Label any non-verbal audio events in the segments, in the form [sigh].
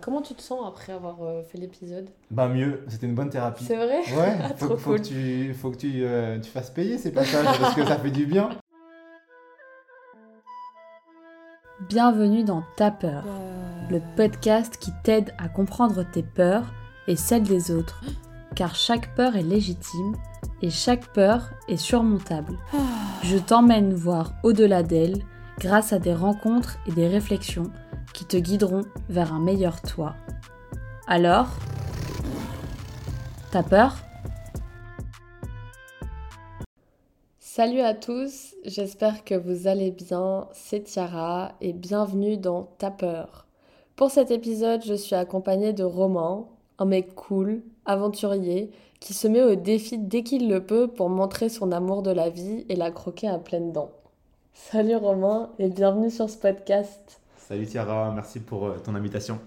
Comment tu te sens après avoir euh, fait l'épisode? Bah mieux, c'était une bonne thérapie. C'est vrai? Ouais, [laughs] Ah, faut, trop faut cool. que tu, faut que tu, euh, tu fasses payer ces passages parce que ça fait du bien. Bienvenue dans Ta peur, le podcast qui t'aide à comprendre tes peurs et celles des autres. Car chaque peur est légitime et chaque peur est surmontable. Je t'emmène voir au-delà d'elle grâce à des rencontres et des réflexions qui te guideront vers un meilleur toi. Alors, t'as peur? Salut à tous, j'espère que vous allez bien, c'est Tiara et bienvenue dans Ta peur. Pour cet épisode, je suis accompagnée de Romain, un mec cool, aventurier, qui se met au défi dès qu'il le peut pour montrer son amour de la vie et la croquer à pleines dents. Salut Romain et bienvenue sur ce podcast. Salut Tiara, merci pour euh, ton invitation.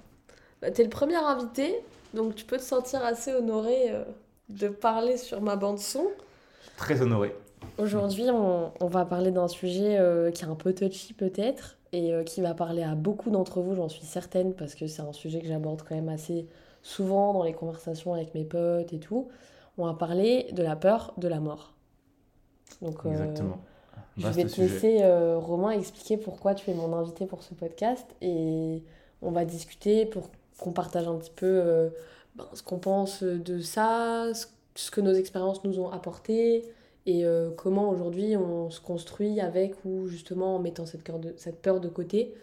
Bah, T'es le premier invité, donc tu peux te sentir assez honoré euh, de parler sur ma bande son. Très honoré. Aujourd'hui, on, on va parler d'un sujet euh, qui est un peu touchy peut-être et euh, qui va parler à beaucoup d'entre vous, j'en suis certaine, parce que c'est un sujet que j'aborde quand même assez souvent dans les conversations avec mes potes et tout. On va parler de la peur de la mort. Donc, euh, Exactement. Je vais te sujet. laisser, euh, Romain, expliquer pourquoi tu es mon invité pour ce podcast et on va discuter pour qu'on partage un petit peu euh, ben, ce qu'on pense de ça, ce- que nos expériences nous ont apporté et euh, comment aujourd'hui on se construit avec ou justement en mettant cette, cœur de, cette peur de côté.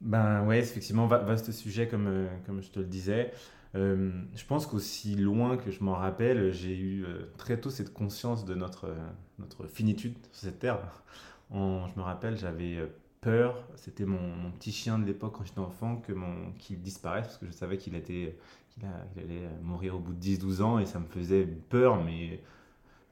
Ben ouais, effectivement, va- vaste sujet comme, comme je te le disais. Euh, je pense qu'aussi loin que je m'en rappelle, j'ai eu euh, très tôt cette conscience de notre, euh, finitude sur cette terre. [laughs] En- je me rappelle, j'avais peur, c'était mon, petit chien de l'époque quand j'étais enfant, que mon, qu'il disparaisse parce que je savais qu'il était, allait mourir au bout de 10-12 ans et ça me faisait peur, mais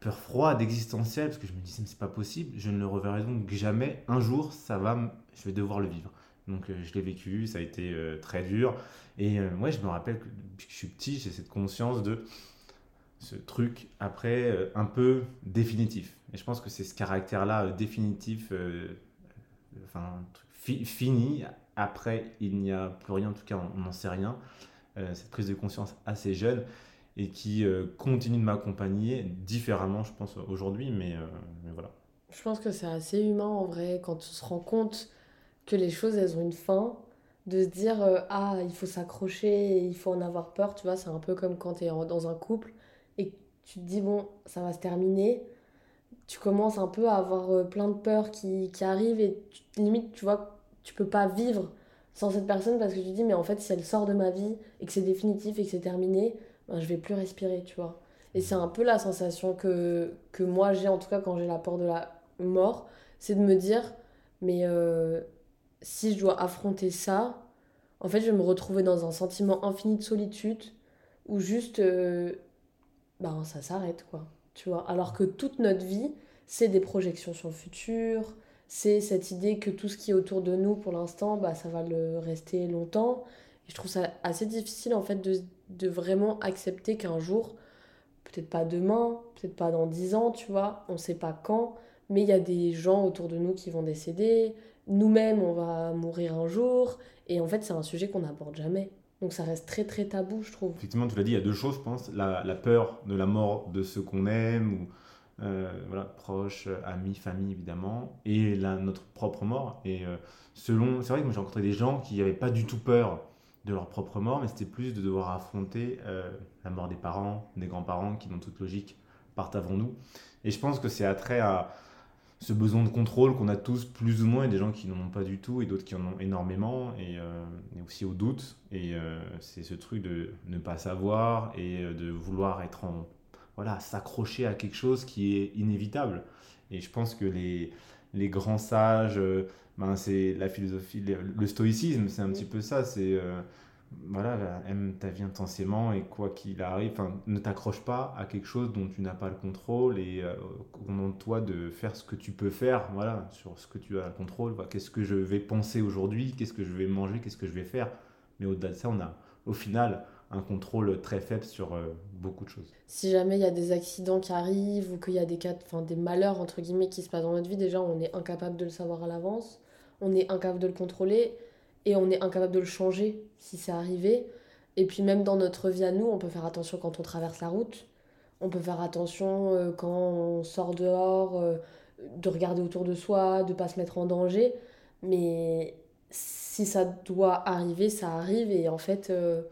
peur froide, existentielle, parce que je me disais, mais c'est pas possible, je ne le reverrai donc jamais. Un jour, ça va, je vais devoir le vivre. Donc je l'ai vécu, ça a été très dur. Et euh, ouais, je me rappelle que depuis que je suis petit, j'ai cette conscience de ce truc après euh, un peu définitif. Et je pense que c'est ce caractère-là euh, définitif, euh, euh, fini. Après, il n'y a plus rien, en tout cas, on n'en sait rien. Euh, cette prise de conscience assez jeune et qui euh, continue de m'accompagner différemment, je pense, aujourd'hui. Euh, mais voilà. Je pense que c'est assez humain en vrai quand on se rend compte que les choses elles ont une fin, de se dire euh, ah il faut s'accrocher, il faut en avoir peur, tu vois, c'est un peu comme quand tu es dans un couple et tu te dis bon ça va se terminer, tu commences un peu à avoir euh, plein de peurs qui, qui arrivent et tu- limite tu vois tu peux pas vivre sans cette personne parce que tu te dis mais en fait si elle sort de ma vie et que c'est définitif et que c'est terminé, ben, je vais plus respirer, tu vois. Et c'est un peu la sensation que, que moi j'ai, en tout cas quand j'ai la peur de la mort, c'est de me dire, mais euh, si je dois affronter ça, en fait je vais me retrouver dans un sentiment infini de solitude où juste, euh, ben ça s'arrête quoi, tu vois? Alors que toute notre vie, c'est des projections sur le futur, c'est cette idée que tout ce qui est autour de nous pour l'instant, bah, ça va le rester longtemps. Et je trouve ça assez difficile en fait de, de vraiment accepter qu'un jour, peut-être pas demain, peut-être pas dans 10 ans, tu vois, on sait pas quand, mais il y a des gens autour de nous qui vont décéder, nous-mêmes on va mourir un jour, et en fait c'est un sujet qu'on n'aborde jamais. Donc ça reste très très tabou, je trouve. Effectivement, tu l'as dit, il y a deux choses, je pense. La, peur de la mort de ceux qu'on aime, ou euh, voilà, proches, amis, famille, évidemment, et la, notre propre mort. Et euh, selon, c'est vrai que j'ai rencontré des gens qui n'avaient pas du tout peur de leur propre mort, mais c'était plus de devoir affronter euh, la mort des parents, des grands-parents, qui dans toute logique partent avant nous. Et je pense que c'est attrait à ce besoin de contrôle qu'on a tous plus ou moins, et des gens qui n'en ont pas du tout, et d'autres qui en ont énormément, et, euh, et aussi au doute. Et euh, c'est ce truc de ne pas savoir et euh, de vouloir être en. Voilà, s'accrocher à quelque chose qui est inévitable. Et je pense que les, les grands sages, ben c'est la philosophie, le, le stoïcisme, c'est un petit peu ça. C'est. Euh, voilà, aime ta vie intensément et quoi qu'il arrive, ne t'accroche pas à quelque chose dont tu n'as pas le contrôle et euh, demande toi de faire ce que tu peux faire, voilà, sur ce que tu as le contrôle. Voilà, qu'est-ce que je vais penser aujourd'hui, qu'est-ce que je vais manger, qu'est-ce que je vais faire? Mais au-delà de ça, on a au final un contrôle très faible sur euh, beaucoup de choses. Si jamais il y a des accidents qui arrivent ou qu'il y a des cas, des malheurs entre guillemets qui se passent dans notre vie, déjà on est incapable de le savoir à l'avance, on est incapable de le contrôler et on est incapable de le changer si c'est arrivé. Et puis même dans notre vie à nous, on peut faire attention quand on traverse la route, on peut faire attention euh, quand on sort dehors, euh, de regarder autour de soi, de pas se mettre en danger. Mais si ça doit arriver, ça arrive. Et en fait, euh,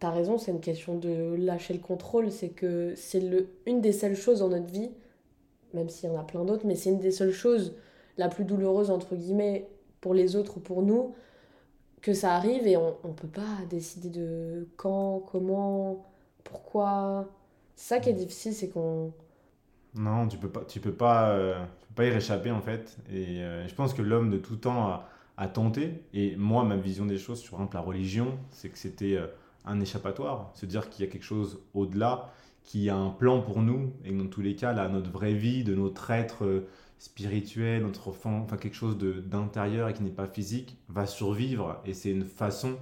tu as raison, c'est une question de lâcher le contrôle. C'est que c'est le, une des seules choses dans notre vie, même s'il y en a plein d'autres, mais c'est une des seules choses la plus douloureuse, entre guillemets, pour les autres ou pour nous, que ça arrive et on ne peut pas décider de quand, comment, pourquoi. C'est ça qui est difficile, c'est qu'on. Non, tu peux pas, tu peux pas, euh, tu peux pas y réchapper en fait. Et euh, je pense que l'homme de tout temps a, a, tenté. Et moi, ma vision des choses sur exemple, la religion, c'est que c'était euh, un échappatoire. Se dire qu'il y a quelque chose au-delà, qui a un plan pour nous. Et dans tous les cas, là, notre vraie vie, de notre être spirituel, notre enfant, enfin quelque chose d'intérieur et qui n'est pas physique, va survivre. Et c'est une façon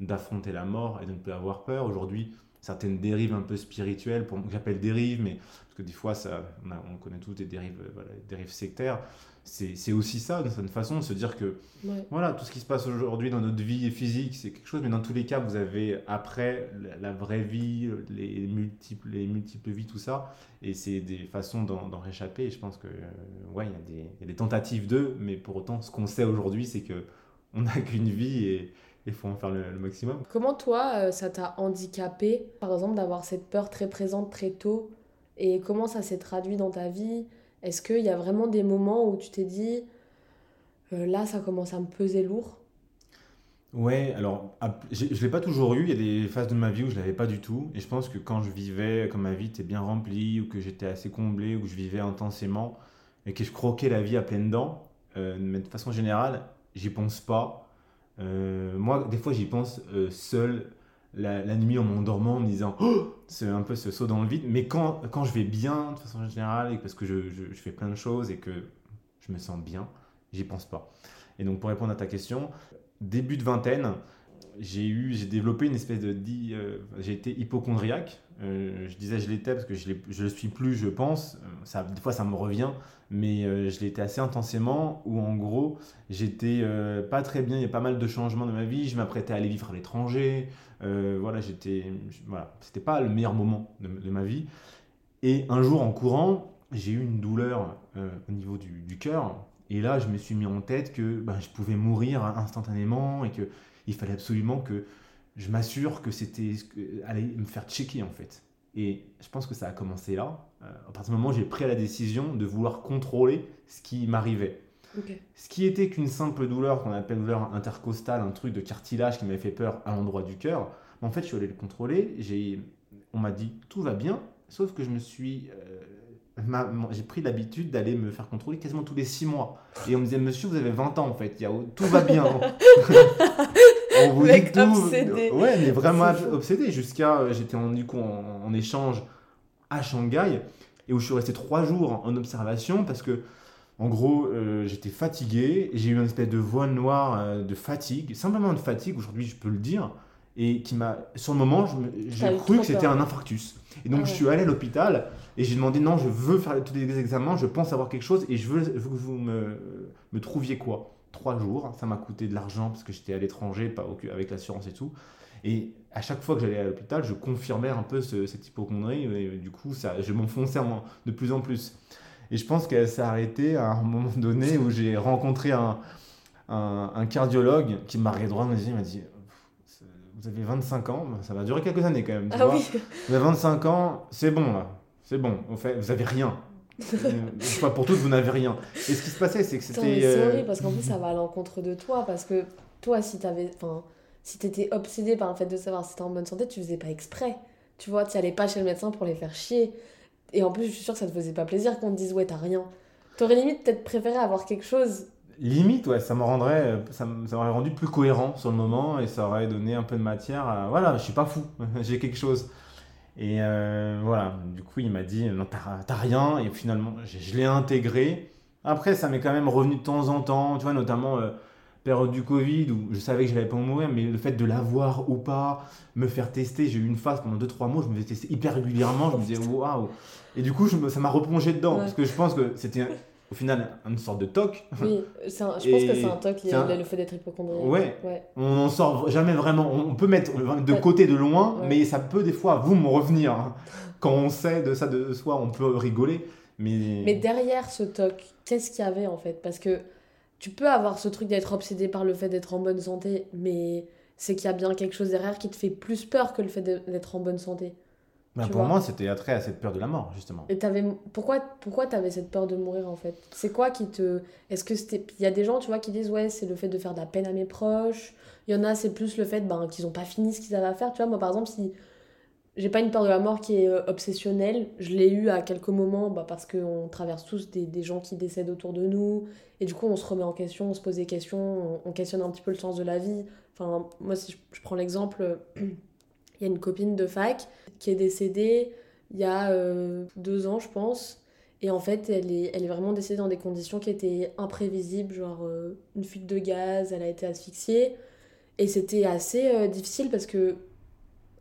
d'affronter la mort et de ne plus avoir peur. Aujourd'hui, certaines dérives un peu spirituelles, pour, j'appelle dérives, mais parce que des fois, ça, on, connaît tous des dérives, euh, dérives sectaires. C'est aussi ça, d'une certaine façon, de se dire que voilà, tout ce qui se passe aujourd'hui dans notre vie physique, c'est quelque chose, mais dans tous les cas, vous avez après la, vraie vie, les multiples, les multiples vies, tout ça, et c'est des façons d'en réchapper. Et je pense que, euh, ouais, il y, y, a des tentatives d'eux, mais pour autant, ce qu'on sait aujourd'hui, c'est que on n'a [laughs] qu'une vie et il faut en faire le, maximum. Comment toi, euh, ça t'a handicapé, par exemple, d'avoir cette peur très présente très tôt? Et comment ça s'est traduit dans ta vie? Est-ce qu'il y a vraiment des moments où tu t'es dit, euh, là, ça commence à me peser lourd? Ouais, alors je ne l'ai pas toujours eu. Il y a des phases de ma vie où je ne l'avais pas du tout. Et je pense que quand je vivais, quand ma vie était bien remplie, ou que j'étais assez comblé, ou que je vivais intensément, et que je croquais la vie à pleines dents, euh, mais de façon générale, j'y pense pas. Euh, moi, des fois, j'y pense euh, seul la, nuit en m'endormant, en me disant oh c'est un peu ce saut dans le vide. Mais quand, quand je vais bien, de façon générale, et parce que je, je, fais plein de choses et que je me sens bien, j'y pense pas. Et donc, pour répondre à ta question, début de vingtaine, j'ai eu, j'ai développé une espèce de, euh, j'ai été hypochondriaque. Euh, je disais je l'étais parce que je ne le suis plus, je pense. Euh, ça, des fois, ça me revient, mais je l'étais assez intensément. Où en gros, j'étais pas très bien. Il y a pas mal de changements dans ma vie. Je m'apprêtais à aller vivre à l'étranger. voilà, j'étais, voilà, c'était pas le meilleur moment de, ma vie. Et un jour, en courant, j'ai eu une douleur au niveau du, du cœur. Et là, je me suis mis en tête que ben, je pouvais mourir instantanément et que il fallait absolument que je m'assure que c'était allait me faire checker en fait. Et je pense que ça a commencé là. Euh, à partir du moment où j'ai pris la décision de vouloir contrôler ce qui m'arrivait. Ce qui était qu'une simple douleur qu'on appelle douleur intercostale, un truc de cartilage qui m'avait fait peur à l'endroit du cœur. En fait, je suis allé le contrôler. J'ai, on m'a dit tout va bien, sauf que je me suis euh, j'ai pris l'habitude d'aller me faire contrôler quasiment tous les 6 mois. Et on me disait, monsieur, vous avez 20 ans en fait, tout va bien. [laughs] on vous dit tout. Obsédé. Ouais, mais vraiment obsédé. Jusqu'à, euh, j'étais en, du coup en, échange à Shanghai et où je suis resté 3 jours en observation parce que, en gros, euh, j'étais fatigué. J'ai eu une espèce de voile noire euh, de fatigue, simplement de fatigue, aujourd'hui je peux le dire et qui m'a sur le moment j'ai cru que c'était un infarctus et donc ah je suis allé à l'hôpital et j'ai demandé non je veux faire tous les examens je pense avoir quelque chose et je veux, que vous me, me, trouviez quoi trois jours ça m'a coûté de l'argent parce que j'étais à l'étranger pas avec l'assurance et tout et à chaque fois que j'allais à l'hôpital je confirmais un peu cette hypochondrie et du coup ça je m'enfonçais de plus en plus et je pense qu'elle s'est arrêtée à un moment donné où j'ai rencontré un, un, un, cardiologue qui m'a regardé droit dans les yeux m'a dit vous avez 25 ans, ça va durer quelques années quand même. Tu ah vois oui. Vous avez 25 ans, c'est bon là, c'est bon, en fait, vous avez rien. Pas pour tous, vous n'avez rien. Et ce qui se passait, c'est que c'était. C'est euh, horrible parce qu'en plus, ça va à l'encontre de toi. Parce que toi, si t'avais. Enfin, si t'étais obsédé par le fait de savoir si t'es en bonne santé, tu faisais pas exprès. Tu vois, tu allais pas chez le médecin pour les faire chier. Et en plus, je suis sûre que ça te faisait pas plaisir qu'on te dise, ouais, t'as rien. T'aurais limite peut-être préféré avoir quelque chose limite, ouais, ça me rendrait, ça m'aurait rendu plus cohérent sur le moment et ça aurait donné un peu de matière à, voilà, je suis pas fou, [laughs] j'ai quelque chose. Et euh, voilà, du coup, il m'a dit, non, t'as rien, et finalement, je l'ai intégré. Après, ça m'est quand même revenu de temps en temps, tu vois, notamment euh, période du Covid où je savais que je n'allais pas mourir, mais le fait de l'avoir ou pas, me faire tester, j'ai eu une phase pendant 2-3 mois, je me faisais tester hyper régulièrement, je me disais waouh! Et du coup, je ça m'a replongé dedans, parce que je pense que c'était au final une sorte de toc. Oui, je pense que c'est un toc lié le fait d'être hypochondriaque. Ouais. ouais. On n'en sort jamais vraiment. On peut mettre de côté, de loin, mais ça peut des fois, vous, me revenir. Hein. Quand on sait de ça de soi, on peut rigoler. Mais, mais derrière ce toc, qu'est-ce qu'il y avait en fait? Parce que tu peux avoir ce truc d'être obsédé par le fait d'être en bonne santé, mais c'est qu'il y a bien quelque chose derrière qui te fait plus peur que le fait d'être en bonne santé. Ben pour moi, c'était attrait à cette peur de la mort, justement. Et avais... pourquoi, pourquoi tu avais cette peur de mourir, en fait? C'est quoi qui te... Est-ce que c'était... Il y a des gens, tu vois, qui disent, ouais, c'est le fait de faire de la peine à mes proches. Il y en a, c'est plus le fait ben, qu'ils n'ont pas fini ce qu'ils avaient à faire. Tu vois, moi, par exemple, si j'ai pas une peur de la mort qui est euh, obsessionnelle. Je l'ai eu à quelques moments bah, parce qu'on traverse tous des, des, gens qui décèdent autour de nous. Et du coup, on se remet en question, on se pose des questions, on, questionne un petit peu le sens de la vie. Enfin, moi, si je, prends l'exemple, [clears throat] il y a une copine de fac qui est décédée il y a euh, deux ans, je pense. Et en fait, elle est, elle est vraiment décédée dans des conditions qui étaient imprévisibles, genre euh, une fuite de gaz, elle a été asphyxiée. Et c'était assez difficile parce que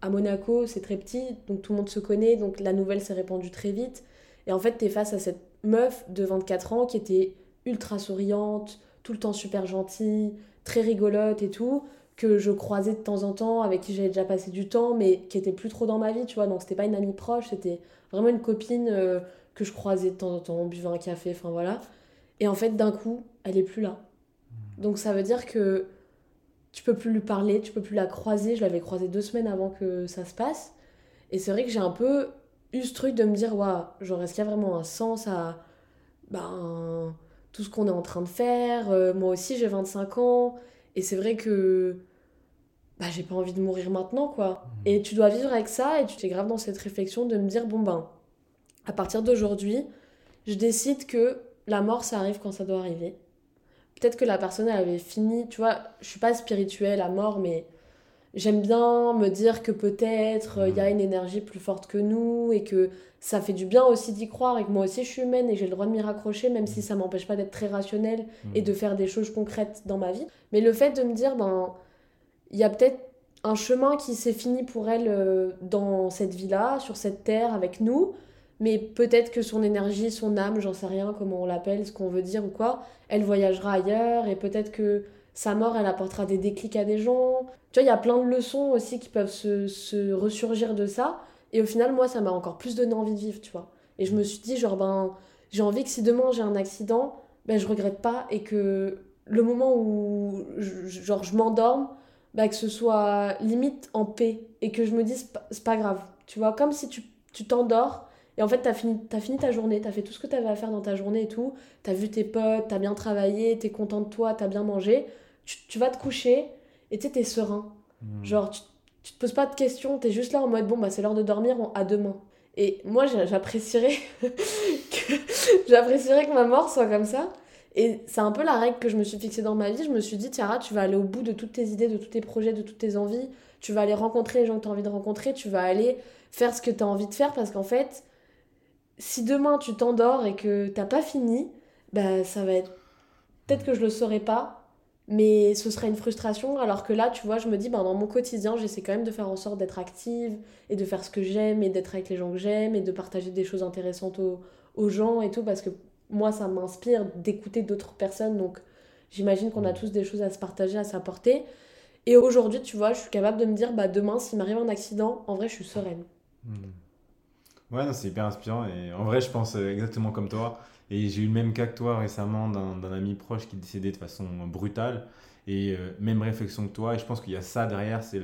à Monaco, c'est très petit, donc tout le monde se connaît, donc la nouvelle s'est répandue très vite. Et en fait, tu es face à cette meuf de 24 ans qui était ultra souriante, tout le temps super gentille, très rigolote et tout, que je croisais de temps en temps, avec qui j'avais déjà passé du temps, mais qui était plus trop dans ma vie, tu vois. Donc c'était pas une amie proche, c'était vraiment une copine euh, que je croisais de temps en temps, on buvait un café, enfin voilà. Et en fait, d'un coup, elle est plus là. Donc ça veut dire que tu peux plus lui parler, tu peux plus la croiser. Je l'avais croisée deux semaines avant que ça se passe. Et c'est vrai que j'ai un peu eu ce truc de me dire, waouh, genre, est-ce qu'il y a vraiment un sens à ben, tout ce qu'on est en train de faire? Euh, Moi aussi, j'ai 25 ans. Et c'est vrai que bah, j'ai pas envie de mourir maintenant, quoi. Mmh. Et tu dois vivre avec ça et tu t'es grave dans cette réflexion de me dire, bon ben, à partir d'aujourd'hui, je décide que la mort, ça arrive quand ça doit arriver peut-être que la personne avait fini, tu vois, je suis pas spirituelle à mort, mais j'aime bien me dire que peut-être il y a mm. une énergie plus forte que nous et que ça fait du bien aussi d'y croire et que moi aussi je suis humaine et j'ai le droit de m'y raccrocher même si ça m'empêche pas d'être très rationnelle et de faire des choses concrètes dans ma vie. Mais le fait de me dire, ben, il y a peut-être un chemin qui s'est fini pour elle euh, dans cette vie-là, sur cette terre avec nous, mais peut-être que son énergie, son âme, j'en sais rien comment on l'appelle, ce qu'on veut dire ou quoi, elle voyagera ailleurs et peut-être que sa mort, elle apportera des déclics à des gens. Tu vois, il y a plein de leçons aussi qui peuvent se, ressurgir de ça. Et au final, moi, ça m'a encore plus donné envie de vivre, tu vois. Et je me suis dit, genre, ben, j'ai envie que si demain j'ai un accident, ben, je regrette pas et que le moment où, genre, je m'endorme, ben, que ce soit limite en paix et que je me dise, c'est pas grave. Tu vois, comme si tu t'endors et en fait, t'as fini, as fini ta journée, t'as fait tout ce que t'avais à faire dans ta journée et tout. T'as vu tes potes, t'as bien travaillé, t'es content de toi, t'as bien mangé. Tu, vas te coucher et tu t'es serein. Hmm. Genre, tu, tu, te poses pas de questions, t'es juste là en mode bon, bah c'est l'heure de dormir, à demain. Et moi, j'apprécierais [laughs] que, j'apprécierais que ma mort soit comme ça. Et c'est un peu la règle que je me suis fixée dans ma vie. Je me suis dit, Tiara, tu vas aller au bout de toutes tes idées, de tous tes projets, de toutes tes envies. Tu vas aller rencontrer les gens que tu as envie de rencontrer. Tu vas aller faire ce que tu as envie de faire parce qu'en fait, si demain tu t'endors et que t'as pas fini, bah ça va être. Peut-être que je le saurais pas, mais ce serait une frustration. Alors que là, tu vois, je me dis, bah, dans mon quotidien, j'essaie quand même de faire en sorte d'être active et de faire ce que j'aime et d'être avec les gens que j'aime et de partager des choses intéressantes aux, aux gens et tout, parce que moi, ça m'inspire d'écouter d'autres personnes. Donc, j'imagine qu'on a tous des choses à se partager, à s'apporter. Et aujourd'hui, tu vois, je suis capable de me dire, bah, demain, s'il m'arrive un accident, en vrai, je suis sereine. Hmm. Ouais, c'est hyper inspirant. Et en vrai, je pense euh, exactement comme toi. Et j'ai eu le même cas que toi récemment d'un ami proche qui est décédé de façon brutale. Et euh, même réflexion que toi. Et je pense qu'il y a ça derrière, c'est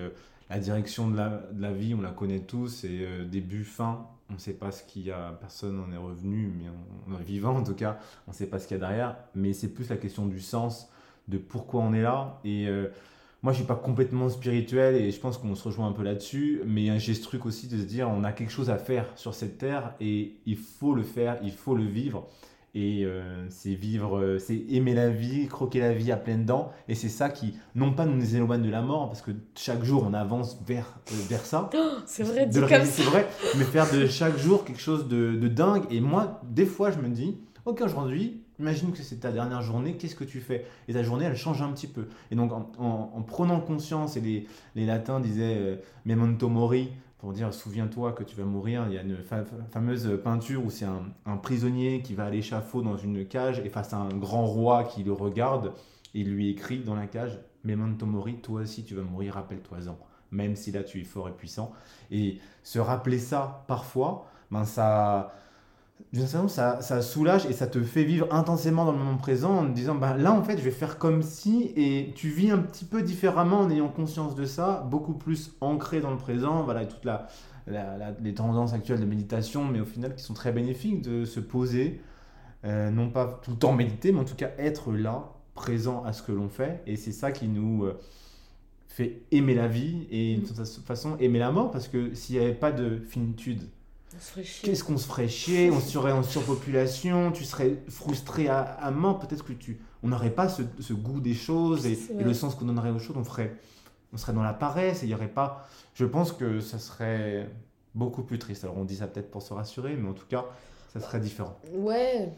la direction de la, de la, vie. On la connaît tous. Et euh, début, fin, on ne sait pas ce qu'il y a. Personne n'en est revenu, mais on, est vivant en tout cas. On ne sait pas ce qu'il y a derrière. Mais c'est plus la question du sens, de pourquoi on est là. Et moi, je suis pas complètement spirituel et je pense qu'on se rejoint un peu là-dessus, mais j'ai ce truc aussi de se dire on a quelque chose à faire sur cette terre et il faut le faire, il faut le vivre. Et euh, c'est vivre, euh, c'est aimer la vie, croquer la vie à pleines dents. Et c'est ça qui, non pas nous éloigne de la mort, parce que chaque jour on avance vers, euh, vers ça. [gasps] Oh, c'est vrai, c'est vrai. Mais faire de chaque jour quelque chose de, de dingue. Et moi, des fois, je me dis, ok, aujourd'hui, Imagine que c'est ta dernière journée, qu'est-ce que tu fais? Et ta journée, elle change un petit peu. Et donc, en, prenant conscience, et les, les latins disaient euh, memento mori, pour dire souviens-toi que tu vas mourir. Il y a une fameuse peinture où c'est un, prisonnier qui va à l'échafaud dans une cage et face à un grand roi qui le regarde, il lui écrit dans la cage Memento mori, toi aussi tu vas mourir, rappelle-toi-en. Même si là tu es fort et puissant. Et se rappeler ça parfois, ben ça, ça, ça soulage et ça te fait vivre intensément dans le moment présent en te disant bah, là en fait je vais faire comme si et tu vis un petit peu différemment en ayant conscience de ça, beaucoup plus ancré dans le présent, voilà, et toutes la, les tendances actuelles de méditation, mais au final qui sont très bénéfiques de se poser, euh, non pas tout le temps méditer, mais en tout cas être là, présent à ce que l'on fait, et c'est ça qui nous euh, fait aimer la vie et de toute façon aimer la mort, parce que s'il n'y avait pas de finitude, Qu'est-ce qu'on se ferait chier? On serait en surpopulation, tu serais frustré à, mort. Peut-être que tu, on n'aurait pas ce, goût des choses et, le sens qu'on donnerait aux choses. On ferait, on serait dans la paresse et il y aurait pas. Je pense que ça serait beaucoup plus triste. Alors on dit ça peut-être pour se rassurer, mais en tout cas, ça serait différent. Ouais,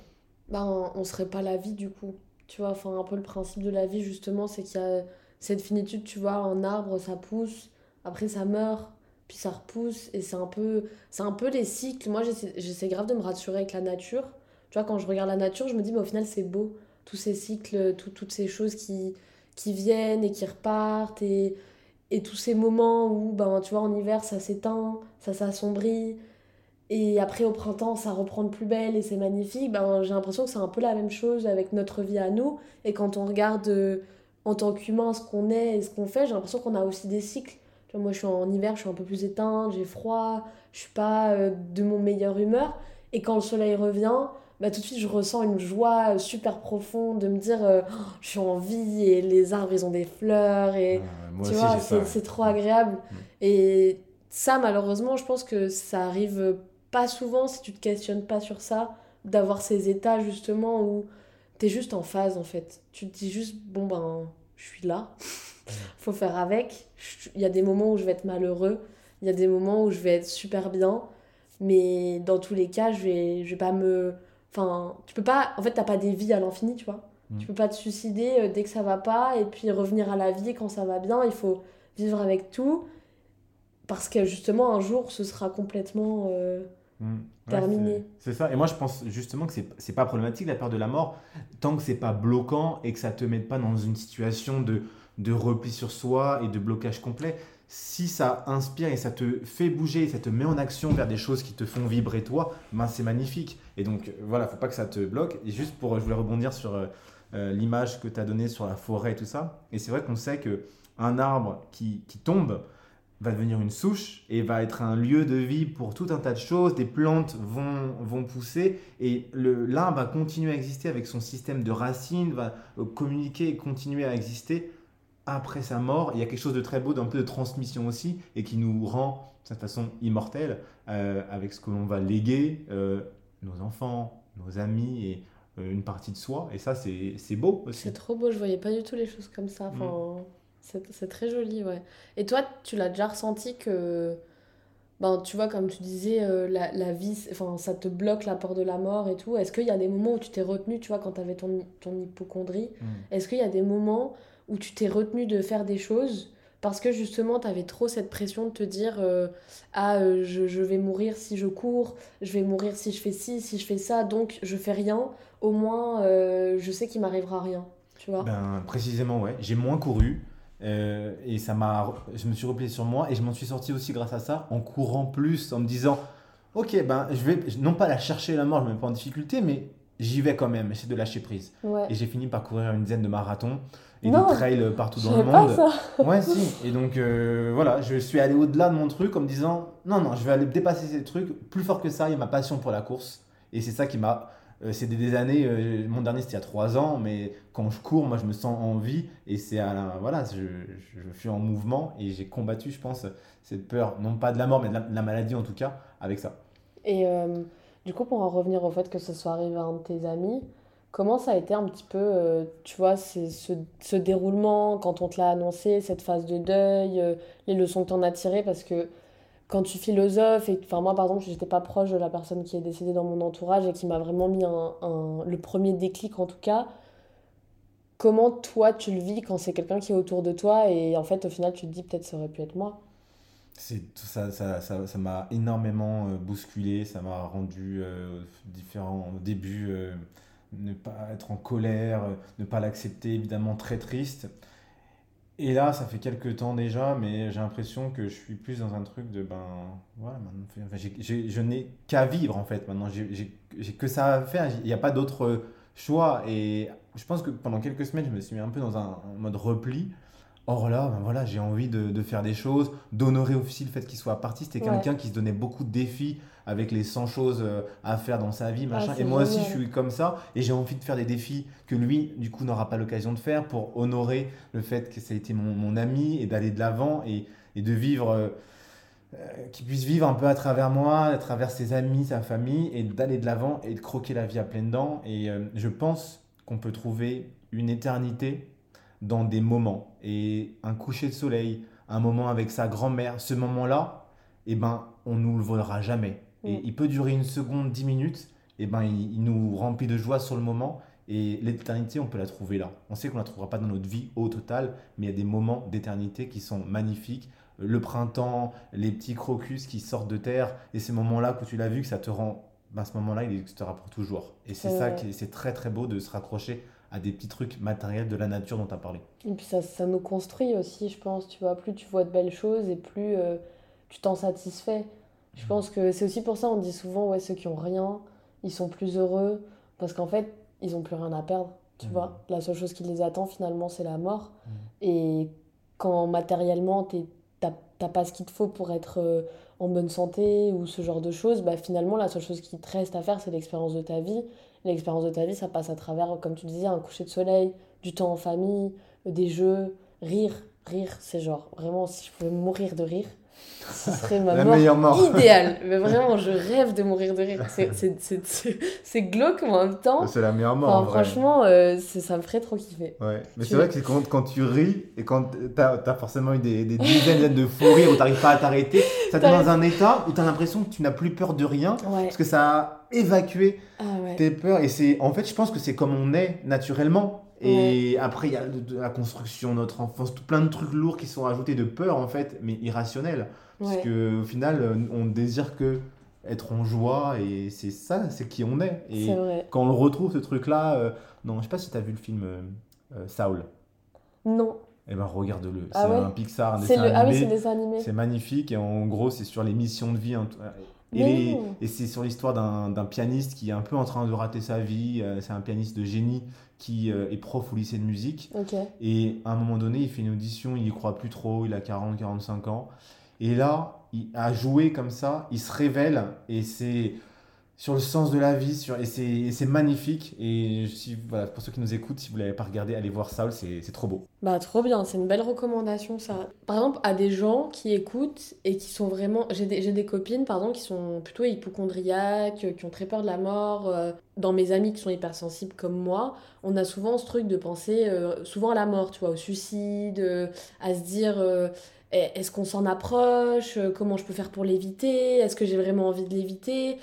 ben on serait pas la vie du coup. Tu vois, enfin un peu le principe de la vie justement, c'est qu'il y a cette finitude. Tu vois, en arbre ça pousse, après ça meurt puis ça repousse et c'est un peu c'est un peu les cycles. Moi j'essaie grave de me rassurer avec la nature. Tu vois quand je regarde la nature je me dis mais au final c'est beau. Tous ces cycles toutes ces choses qui qui viennent et qui repartent et et tous ces moments où ben tu vois en hiver ça s'éteint ça s'assombrit. Et après au printemps ça reprend de plus belle et c'est magnifique. Ben j'ai l'impression que c'est un peu la même chose avec notre vie à nous. Et quand on regarde euh, en tant qu'humain ce qu'on est et ce qu'on fait j'ai l'impression qu'on a aussi des cycles moi, je suis en hiver, je suis un peu plus éteinte, j'ai froid, je suis pas euh, de mon meilleure humeur. Et quand le soleil revient, bah, tout de suite, je ressens une joie super profonde de me dire euh, oh, je suis en vie et les arbres, ils ont des fleurs. Et tu vois, c'est trop agréable. Mm. Et ça, malheureusement, je pense que ça arrive pas souvent si tu te questionnes pas sur ça, d'avoir ces états justement où tu es juste en phase en fait. Tu te dis juste, bon ben, je suis là faut faire avec. Il y a des moments où je vais être malheureux, il y a des moments où je vais être super bien, mais dans tous les cas, je vais, je vais pas me. Enfin, tu peux pas. En fait, t'as pas des vies à l'infini, tu vois. Mm. Tu peux pas te suicider euh, dès que ça va pas et puis revenir à la vie quand ça va bien. Il faut vivre avec tout parce que justement, un jour, ce sera complètement. Euh, mm. terminé. c'est ça. Et moi, je pense justement que c'est pas problématique la peur de la mort tant que c'est pas bloquant et que ça te mette pas dans une situation de de repli sur soi et de blocage complet. Si ça inspire et ça te fait bouger, ça te met en action vers des choses qui te font vibrer toi, ben c'est magnifique. Et donc voilà, faut pas que ça te bloque. Et juste pour, je voulais rebondir sur euh, euh, l'image que tu as donnée sur la forêt et tout ça. Et c'est vrai qu'on sait que un arbre qui, qui tombe, va devenir une souche et va être un lieu de vie pour tout un tas de choses. Des plantes vont, vont pousser et l'arbre va continuer à exister avec son système de racines, va euh, communiquer et continuer à exister après sa mort. Il y a quelque chose de très beau, d'un peu de transmission aussi, et qui nous rend de cette façon immortelle euh, avec ce que l'on va léguer, euh, nos enfants, nos amis et euh, une partie de soi. Et ça, c'est beau aussi. C'est trop beau, je voyais pas du tout les choses comme ça. Enfin, mm. C'est très joli, ouais. Et toi, tu l'as déjà ressenti que. Ben, tu vois, comme tu disais, la, la, vie, enfin, ça te bloque la peur de la mort et tout. Est-ce qu'il y a des moments où tu t'es retenu, tu vois, quand tu avais ton, ton hypochondrie? Mm. Est-ce qu'il y a des moments où tu t'es retenu de faire des choses parce que justement tu avais trop cette pression de te dire euh, ah euh, je, je, vais mourir si je cours, je vais mourir si je fais ci, si je fais ça, donc je fais rien, au moins euh, je sais qu'il m'arrivera rien, tu vois. Ben précisément ouais, j'ai moins couru et ça m'a je me suis replié sur moi et je m'en suis sorti aussi grâce à ça en courant plus en me disant OK ben je vais non pas la chercher la mort, je me mets pas en difficulté mais j'y vais quand même, j'essaie de lâcher prise. Et j'ai fini par courir une dizaine de marathons et des trails partout dans le monde. Pas ça. Ouais, si. Et donc euh, voilà, je suis allé au-delà de mon truc en me disant non, non, je vais aller dépasser ces trucs. Plus fort que ça, il y a ma passion pour la course. Et c'est ça qui m'a. Euh, c'est des, années, euh, mon dernier c'était il y a trois ans, mais quand je cours, moi je me sens en vie et c'est voilà, je, je, suis en mouvement et j'ai combattu, je pense, cette peur, non pas de la mort, mais de la, maladie en tout cas, avec ça. Et du coup, pour en revenir au fait que ce soit arrivé à un de tes amis, comment ça a été un petit peu, euh, tu vois, ce, ce, déroulement quand on te l'a annoncé, cette phase de deuil, euh, les leçons que tu en as tirées? Parce que quand tu philosophes, et moi par exemple, j'étais pas proche de la personne qui est décédée dans mon entourage et qui m'a vraiment mis un, le premier déclic en tout cas. Comment toi tu le vis quand c'est quelqu'un qui est autour de toi et en fait au final tu te dis peut-être ça aurait pu être moi? Ça ça ça ça m'a énormément euh, bousculé ça m'a rendu euh, différent au début euh, ne pas être en colère ne pas l'accepter évidemment très triste. Et là ça fait quelques temps déjà mais j'ai l'impression que je suis plus dans un truc de ben voilà maintenant enfin, je n'ai qu'à vivre en fait maintenant j'ai que ça à faire il n'y a pas d'autre choix. Et je pense que pendant quelques semaines je me suis mis un peu dans un mode repli Or là, ben voilà, j'ai envie de, de faire des choses, d'honorer aussi le fait qu'il soit parti. C'était Ouais. quelqu'un qui se donnait beaucoup de défis avec les 100 choses euh, à faire dans sa vie, machin. c'est et moi aussi, je suis comme ça. Et j'ai envie de faire des défis que lui, du coup, n'aura pas l'occasion de faire pour honorer le fait que ça a été mon, mon ami et d'aller de l'avant et, et de vivre, euh, euh, qu'il puisse vivre un peu à travers moi, à travers ses amis, sa famille, et d'aller de l'avant et de croquer la vie à pleines dents. Et euh, je pense qu'on peut trouver une éternité dans des moments. Et un coucher de soleil, un moment avec sa grand-mère, ce moment-là, eh ben, on nous le volera jamais. Et Mm. il peut durer une seconde, dix minutes, et ben, il, il nous remplit de joie sur le moment. Et l'éternité, on peut la trouver là. On sait qu'on la trouvera pas dans notre vie au total, mais il y a des moments d'éternité qui sont magnifiques. Le printemps, les petits crocus qui sortent de terre, et ces moments-là que tu l'as vu, que ça te rend, ben, ce moment-là, il existera pour toujours. Et c'est ça qui est, c'est très très beau de se raccrocher à des petits trucs matériels de la nature dont tu as parlé. Et puis ça, ça nous construit aussi, je pense, tu vois. Plus tu vois de belles choses et plus euh, tu t'en satisfais. Je Mhm. pense que c'est aussi pour ça on dit souvent, ouais, ceux qui ont rien, ils sont plus heureux parce qu'en fait, ils ont plus rien à perdre, tu Mhm. vois. La seule chose qui les attend finalement, c'est la mort. Mhm. Et quand matériellement, t'as pas ce qu'il te faut pour être euh, en bonne santé ou ce genre de choses, bah finalement, la seule chose qui te reste à faire, c'est l'expérience de ta vie. L'expérience de ta vie, ça passe à travers, comme tu disais, un coucher de soleil, du temps en famille, des jeux, rire. Rire, c'est genre, vraiment, si je pouvais mourir de rire, ce serait ma La mort meilleure mort. idéale. [laughs] Mais vraiment, je rêve de mourir de rire. C'est- glauque, mais en même temps, C'est la meilleure mort enfin, en vrai. franchement, euh, ça me ferait trop kiffer. Ouais, mais c'est vrai que quand, quand tu ris et quand t'as as forcément eu des, des dizaines de fous rires où t'arrives pas à t'arrêter, ça te met dans un état où t'as l'impression que tu n'as plus peur de rien Ouais. parce que ça a évacué Ah ouais. tes peurs et en fait je pense que c'est comme on est naturellement et après il y a la construction notre enfance tout plein de trucs lourds qui sont ajoutés de peur en fait mais irrationnels parce Ouais. que au final euh, on désire que être en joie et c'est ça c'est qui on est et quand on le retrouve ce truc là non je sais pas si t'as vu le film euh, euh, Saul Non. eh ben regarde-le Ah c'est ouais un Pixar un C'est dessin le... Ah oui, animé c'est le dessin animé. c'est magnifique et en gros c'est sur les missions de vie hein, et, les- et c'est sur l'histoire d'un pianiste qui est un peu en train de rater sa vie. euh, C'est un pianiste de génie qui euh, est prof au lycée de musique. Et à un moment donné, il fait une audition, il y croit plus trop, il a 40-45 ans. Et là, il a joué comme ça, il se révèle et c'est sur le sens de la vie, sur, et c'est magnifique. Et si, voilà, pour ceux qui nous écoutent, si vous ne l'avez pas regardé, allez voir Saul, c'est trop beau. Bah trop bien, c'est une belle recommandation ça. Par exemple, à des gens qui écoutent et qui sont vraiment... J'ai des, des copines, pardon, qui sont plutôt hypochondriaques, qui ont très peur de la mort. euh, Dans mes amis qui sont hypersensibles comme moi, on a souvent ce truc de penser euh, souvent à la mort, tu vois, au suicide, euh, à se dire... euh, Est-ce qu'on s'en approche? Euh, Comment je peux faire pour l'éviter? Est-ce que j'ai vraiment envie de l'éviter?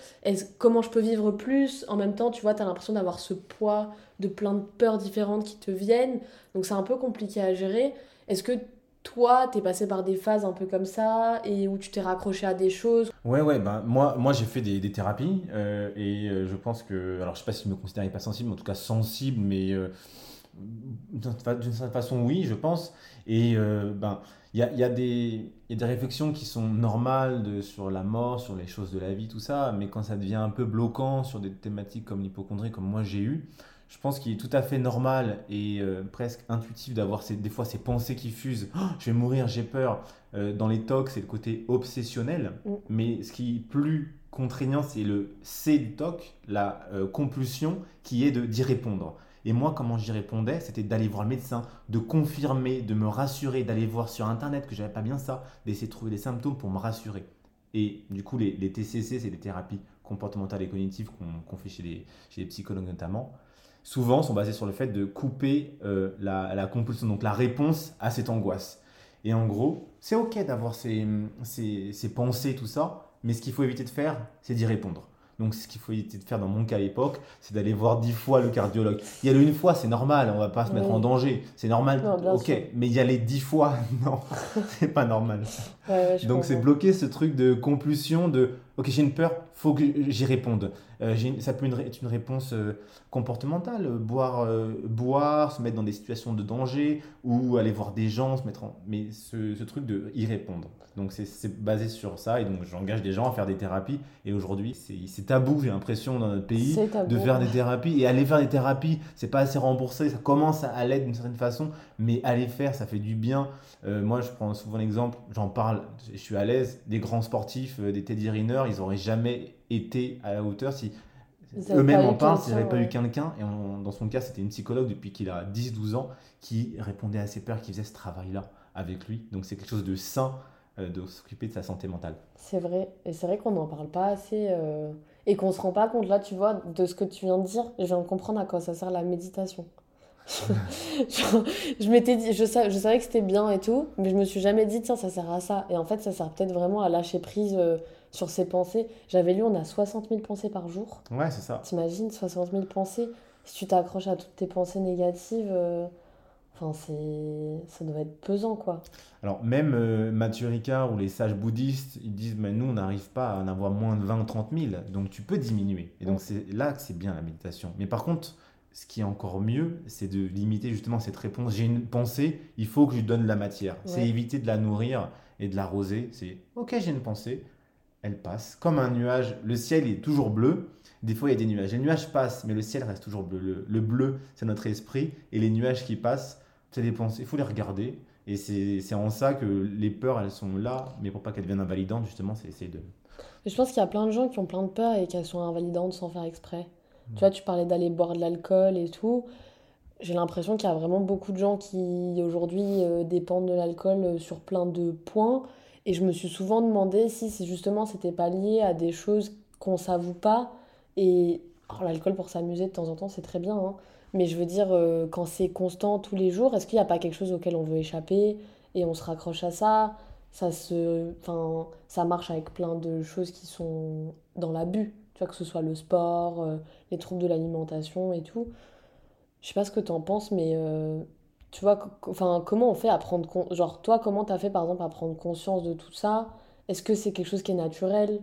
Comment je peux vivre plus? En même temps, tu vois, tu as l'impression d'avoir ce poids de plein de peurs différentes qui te viennent. Donc c'est un peu compliqué à gérer. Est-ce que toi, t'es passé par des phases un peu comme ça et où tu t'es raccroché à des choses? Ouais, ouais, ben, moi, moi j'ai fait des, thérapies euh, et euh, je pense que, alors je sais pas si je me considère pas sensible, mais en tout cas sensible, mais d'une certaine façon, oui, je pense. Et ben, il y a, il y, a des- y a des réflexions qui sont normales de, sur la mort, sur les choses de la vie, tout ça, mais quand ça devient un peu bloquant sur des thématiques comme l'hypochondrie, comme moi j'ai eu, je pense qu'il est tout à fait normal et euh, presque intuitif d'avoir des fois ces pensées qui fusent. Oh, je vais mourir, j'ai peur. Euh, dans les TOC, c'est le côté obsessionnel. Mm. Mais ce qui est plus contraignant, c'est le C du TOC, la euh, compulsion, qui est d'y répondre. Et moi, comment j'y répondais, c'était d'aller voir le médecin, de confirmer, de me rassurer, d'aller voir sur Internet que j'avais pas bien ça, d'essayer de trouver des symptômes pour me rassurer. Et du coup, les, TCC, c'est des thérapies comportementales et cognitives qu'on qu'on fait chez les, chez les psychologues notamment souvent sont basées sur le fait de couper euh, la, la compulsion, donc la réponse à cette angoisse. Et en gros, c'est ok d'avoir ces, ces, ces pensées, tout ça, mais ce qu'il faut éviter de faire, c'est d'y répondre. Donc ce qu'il faut éviter de faire dans mon cas à l'époque, c'est d'aller voir dix fois le cardiologue. Y aller une fois, c'est normal, on va pas se mettre en danger. C'est normal, ok. Mais y aller dix fois, [laughs] non, c'est pas normal. Donc c'est bloquer ce truc de compulsion de ok j'ai une peur, faut que j'y réponde. Euh, ça peut être une réponse euh, comportementale, boire, euh, boire, se mettre dans des situations de danger ou aller voir des gens, se mettre en... mais ce, ce truc de y répondre. Donc c'est basé sur ça et donc j'engage des gens à faire des thérapies et aujourd'hui c'est tabou j'ai l'impression dans notre pays de faire des thérapies et aller faire des thérapies c'est pas assez remboursé ça commence à l'aide d'une certaine façon mais aller faire ça fait du bien moi je prends souvent l'exemple j'en parle je suis à l'aise des grands sportifs des Teddy Riner ils auraient jamais été à la hauteur si eux-mêmes en parlent s'ils n'avaient pas eu quelqu'un. Et dans son cas, c'était une psychologue depuis qu'il a 10-12 ans qui répondait à ses peurs, qui faisait ce travail-là avec lui. Donc c'est quelque chose de sain euh, de s'occuper de sa santé mentale. C'est vrai. Et c'est vrai qu'on n'en parle pas assez. Euh, et qu'on ne se rend pas compte, là, tu vois, de ce que tu viens de dire. Je viens de comprendre à quoi ça sert la méditation. [laughs] je, m'étais dit, je, savais, je savais que c'était bien et tout, mais je me suis jamais dit, tiens, ça sert à ça. Et en fait, ça sert peut-être vraiment à lâcher prise. Euh, sur ses pensées. J'avais lu, on a 60 000 pensées par jour. Ouais, c'est ça. T'imagines, 60 000 pensées. Si tu t'accroches à toutes tes pensées négatives, euh, enfin, c'est... ça doit être pesant, quoi. Alors, même euh, Mathieu Ricard ou les sages bouddhistes, ils disent, mais nous, on n'arrive pas à en avoir moins de 20 ou 30 000. Donc, tu peux diminuer. Et donc, c'est là que c'est bien la méditation. Mais par contre, ce qui est encore mieux, c'est de limiter justement cette réponse. J'ai une pensée, il faut que je donne de la matière. C'est éviter de la nourrir et de l'arroser. C'est ok, j'ai une pensée, elle passe. Comme un nuage, le ciel est toujours bleu. Des fois, il y a des nuages. Les nuages passent, mais le ciel reste toujours bleu. Le, bleu, c'est notre esprit. Et les nuages qui passent, c'est des pensées. Il faut les regarder. Et c'est en ça que les peurs, elles sont là. Mais pour pas qu'elles deviennent invalidantes, justement, c'est essayer de. Je pense qu'il y a plein de gens qui ont plein de peurs et qu'elles sont invalidantes sans faire exprès. Tu vois, tu parlais d'aller boire de l'alcool et tout. J'ai l'impression qu'il y a vraiment beaucoup de gens qui aujourd'hui euh, dépendent de l'alcool euh, sur plein de points et je me suis souvent demandé si justement c'était pas lié à des choses qu'on s'avoue pas. Et l'alcool pour s'amuser de temps en temps, c'est très bien. Hein. Mais je veux dire, euh, quand c'est constant tous les jours, est-ce qu'il n'y a pas quelque chose auquel on veut échapper et on se raccroche à ça? Ça, se, ça marche avec plein de choses qui sont dans l'abus. Tu vois, que ce soit le sport, euh, les troubles de l'alimentation et tout. Je sais pas ce que tu en penses, mais euh, tu vois, enfin, comment on fait à prendre Genre, toi, comment t'as fait, par exemple, à prendre conscience de tout ça? Est-ce que c'est quelque chose qui est naturel?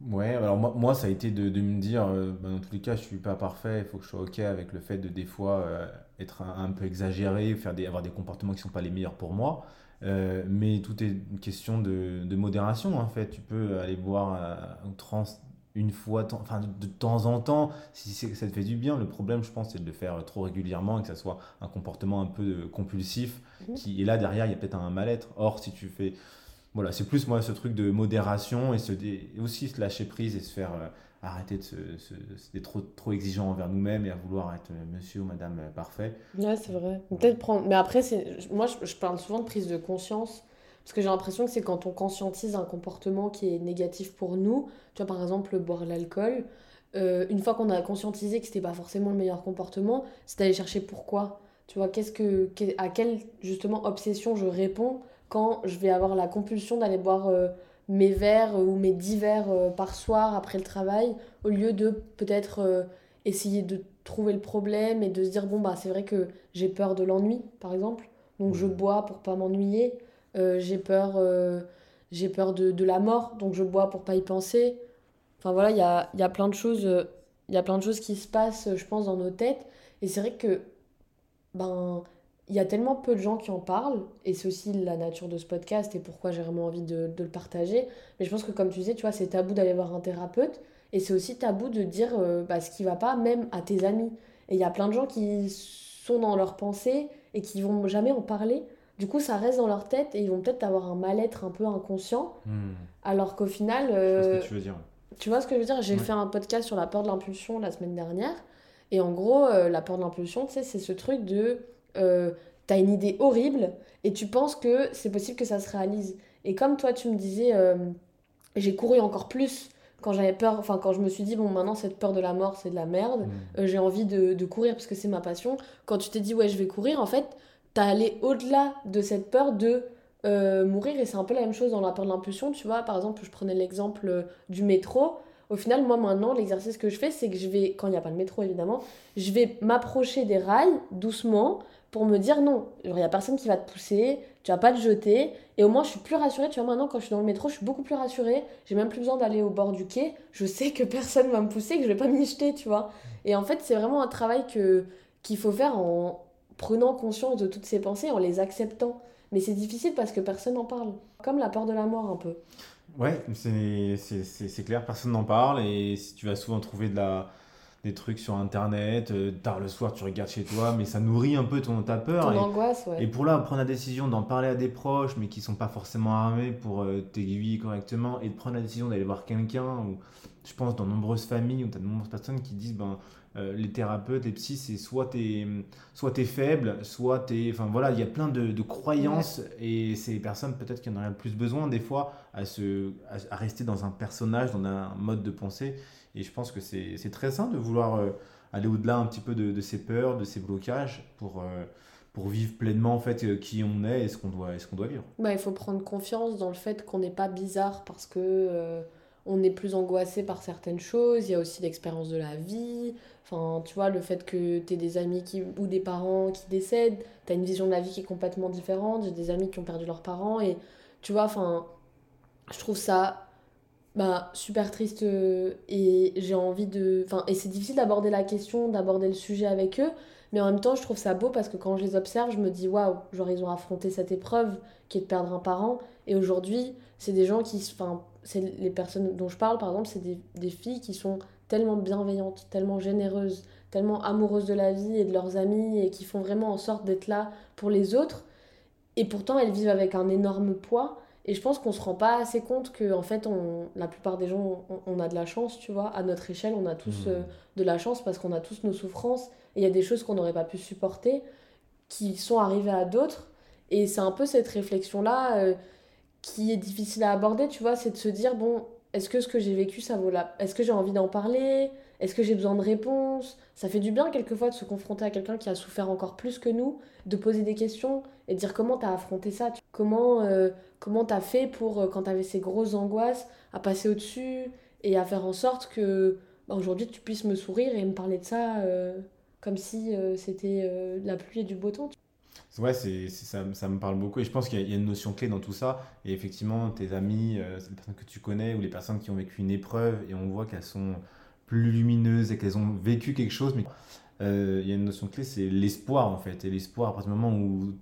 Ouais, alors moi, moi, ça a été de, de me dire, euh, bah, dans tous les cas, je suis pas parfait, il faut que je sois OK avec le fait de des fois euh, être un, peu exagéré, faire des, avoir des comportements qui sont pas les meilleurs pour moi. Euh, mais tout est une question de, de, modération, en fait. Tu peux aller boire trans une fois, enfin de temps en temps, si ça te fait du bien. Le problème, je pense, c'est de le faire trop régulièrement et que ça soit un comportement un peu euh, compulsif. Mhm. Qui, et là, derrière, il y a peut-être un mal-être. Or, si tu fais. Voilà, c'est plus moi ce truc de modération et, se aussi se lâcher prise et se faire euh, arrêter d'être trop, trop exigeant envers nous-mêmes et à vouloir être euh, monsieur ou madame parfait. Ouais, c'est vrai. Peut-être prendre. Mais après, moi, je parle souvent de prise de conscience parce que j'ai l'impression que c'est quand on conscientise un comportement qui est négatif pour nous, tu vois par exemple boire l'alcool, euh, une fois qu'on a conscientisé que c'était pas forcément le meilleur comportement, c'est d'aller chercher pourquoi. Tu vois, qu'est-ce que, à quelle justement obsession je réponds quand je vais avoir la compulsion d'aller boire euh, mes verres ou mes dix verres euh, par soir après le travail, au lieu de peut-être essayer de trouver le problème et de se dire bon bah c'est vrai que j'ai peur de l'ennui par exemple, donc je bois pour pas m'ennuyer. Euh, j'ai peur, euh, j'ai peur de, de, la mort, donc je bois pour pas y penser. Enfin voilà, il y a, y a, plein de choses, euh, y a plein de choses qui se passent, je pense, dans nos têtes. Et c'est vrai que, ben, il y a tellement peu de gens qui en parlent, et c'est aussi la nature de ce podcast et pourquoi j'ai vraiment envie de, de, le partager. Mais je pense que, comme tu disais, tu vois, c'est tabou d'aller voir un thérapeute, et c'est aussi tabou de dire bah, ce qui va pas, même à tes amis. Et il y a plein de gens qui sont dans leurs pensées et qui vont jamais en parler du coup, ça reste dans leur tête et ils vont peut-être avoir un mal-être un peu inconscient. Hmm. Alors qu'au final. Euh, tu veux dire. Tu vois ce que je veux dire? J'ai fait un podcast sur la peur de l'impulsion la semaine dernière. Et en gros, euh, la peur de l'impulsion, tu sais, c'est ce truc de. Euh, T'as une idée horrible et tu penses que c'est possible que ça se réalise. Et comme toi, tu me disais, euh, j'ai couru encore plus quand j'avais peur, enfin quand je me suis dit, bon, maintenant cette peur de la mort, c'est de la merde, hmm. j'ai envie de, de, courir parce que c'est ma passion. Quand tu t'es dit, ouais, je vais courir, en fait, t'as allé au-delà de cette peur de euh, mourir et c'est un peu la même chose dans la peur de l'impulsion tu vois par exemple je prenais l'exemple euh, du métro Au final, moi maintenant, l'exercice que je fais, c'est que je vais, quand il n'y a pas de métro évidemment, je vais m'approcher des rails doucement pour me dire non, il n'y a personne qui va te pousser, tu vas pas te jeter. Et au moins, je suis plus rassurée. Tu vois, maintenant, quand je suis dans le métro, je suis beaucoup plus rassurée. J'ai même plus besoin d'aller au bord du quai. Je sais que [laughs] personne va me pousser, que je vais pas m'y jeter, tu vois. Et en fait, c'est vraiment un travail que qu'il faut faire en prenant conscience de toutes ces pensées, en les acceptant. Mais c'est difficile parce que personne n'en parle. Comme la peur de la mort, un peu. Ouais, c'est clair, personne n'en parle. Et si tu vas souvent trouver de la des trucs sur internet, euh, tard le soir tu regardes chez toi, mais ça nourrit un peu ton, ta peur. Ton et, angoisse, ouais. et pour là, prendre la décision d'en parler à des proches, mais qui sont pas forcément armés pour euh, t'aiguiller correctement, et de prendre la décision d'aller voir quelqu'un, ou je pense dans nombreuses familles où tu as de nombreuses personnes qui disent ben, euh, les thérapeutes, les psys, c'est soit tu soit es faible, soit tu Enfin voilà, il y a plein de, de croyances, et ces personnes peut-être qui en auraient le plus besoin des fois à, se, à, à rester dans un personnage, dans un mode de pensée et je pense que c'est très sain de vouloir euh, aller au-delà un petit peu de, de, ces peurs, de ces blocages pour, euh, pour vivre pleinement en fait qui on est et ce qu'on doit, qu'on doit vivre. Bah, il faut prendre confiance dans le fait qu'on n'est pas bizarre parce que on est plus angoissé par certaines choses. Il y a aussi l'expérience de la vie. Enfin, tu vois, le fait que tu aies des amis qui, ou des parents qui décèdent, tu as une vision de la vie qui est complètement différente. J'ai des amis qui ont perdu leurs parents et tu vois, enfin, je trouve ça bah, super triste euh, et j'ai envie de. Enfin, et c'est difficile d'aborder la question, d'aborder le sujet avec eux, mais en même temps, je trouve ça beau parce que quand je les observe, je me dis waouh, genre ils ont affronté cette épreuve qui est de perdre un parent, et aujourd'hui, c'est des gens qui. Enfin, les personnes dont je parle, par exemple, c'est des, des filles qui sont tellement bienveillantes, tellement généreuses, tellement amoureuses de la vie et de leurs amis et qui font vraiment en sorte d'être là pour les autres. Et pourtant, elles vivent avec un énorme poids. Et je pense qu'on se rend pas assez compte que, en fait, on, la plupart des gens, on, a de la chance, tu vois. À notre échelle, on a tous mmh. euh, de la chance parce qu'on a tous nos souffrances. Et il y a des choses qu'on n'aurait pas pu supporter qui sont arrivées à d'autres. Et c'est un peu cette réflexion-là euh, qui est difficile à aborder, tu vois. C'est de se dire, bon, est-ce que ce que j'ai vécu, ça vaut la... Est-ce que j'ai envie d'en parler? Est-ce que j'ai besoin de réponses? Ça fait du bien quelquefois de se confronter à quelqu'un qui a souffert encore plus que nous, de poser des questions et de dire comment t'as affronté ça? Comment euh, comment t'as fait pour, euh, quand t'avais ces grosses angoisses, à passer au-dessus et à faire en sorte que bah, aujourd'hui tu puisses me sourire et me parler de ça euh, comme si c'était la pluie et du beau temps. Ouais, c'est, ça, ça, me parle beaucoup et je pense qu'il y, a une notion clé dans tout ça. Et effectivement, tes amis, les personnes que tu connais ou les personnes qui ont vécu une épreuve et on voit qu'elles sont plus lumineuses et qu'elles ont vécu quelque chose. Mais il y a une notion clé, c'est l'espoir en fait. Et l'espoir, à partir du moment où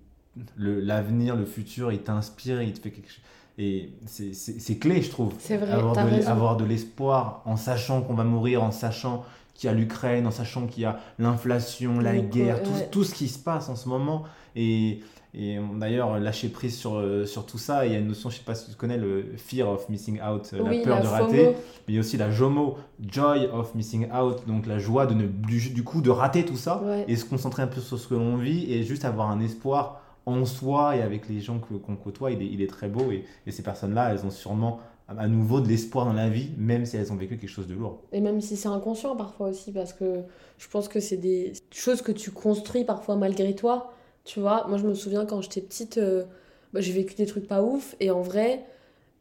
l'avenir, le, futur, il t'inspire, il te fait quelque chose. Et c'est clé, je trouve. C'est vrai, avoir de, avoir de l'espoir en sachant qu'on va mourir, en sachant qu'il y a l'Ukraine, en sachant qu'il y a l'inflation, la guerre, tout, tout, ce qui se passe en ce moment. Et, et d'ailleurs, lâcher prise sur, euh, sur tout ça. Il y a une notion, je sais pas si tu connais, le fear of missing out, euh, la peur de rater. Mais il y a aussi la JOMO, joy of missing out, donc la joie de ne, du, coup de rater tout ça et se concentrer un peu sur ce que l'on vit et juste avoir un espoir en soi et avec les gens qu'on côtoie, il est, il est, très beau. Et, et ces personnes-là, elles ont sûrement à nouveau de l'espoir dans la vie, même si elles ont vécu quelque chose de lourd. Et même si c'est inconscient parfois aussi, parce que je pense que c'est des choses que tu construis parfois malgré toi. Tu vois, moi je me souviens quand j'étais petite, euh, bah, j'ai vécu des trucs pas ouf, et en vrai,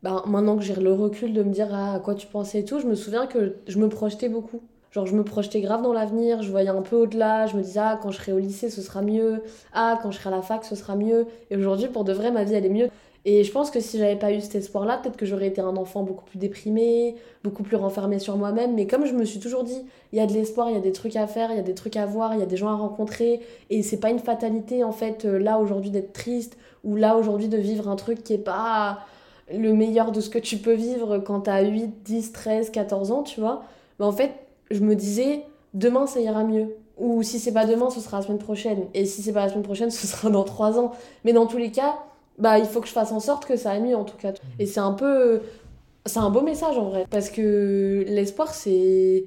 bah, maintenant que j'ai le recul de me dire ah, à quoi tu pensais et tout, je me souviens que je me projetais beaucoup. Genre, je me projetais grave dans l'avenir, je voyais un peu au-delà, je me disais, ah, quand je serai au lycée, ce sera mieux, ah, quand je serai à la fac, ce sera mieux. Et aujourd'hui, pour de vrai, ma vie, elle est mieux. Et je pense que si j'avais pas eu cet espoir-là, peut-être que j'aurais été un enfant beaucoup plus déprimé, beaucoup plus renfermé sur moi-même. Mais comme je me suis toujours dit, il y a de l'espoir, il y a des trucs à faire, il y a des trucs à voir, il y a des gens à rencontrer. Et c'est pas une fatalité, en fait, euh, là aujourd'hui d'être triste, ou là aujourd'hui de vivre un truc qui est pas le meilleur de ce que tu peux vivre quand t'as 8, 10, 13, 14 ans, tu vois. Mais en fait, je me disais, demain ça ira mieux. Ou si c'est pas demain, ce sera la semaine prochaine. Et si c'est pas la semaine prochaine, [laughs] ce sera dans trois ans. Mais dans tous les cas, bah il faut que je fasse en sorte que ça aille mieux en tout cas. Et c'est un peu. C'est un beau message en vrai. Parce que l'espoir, c'est.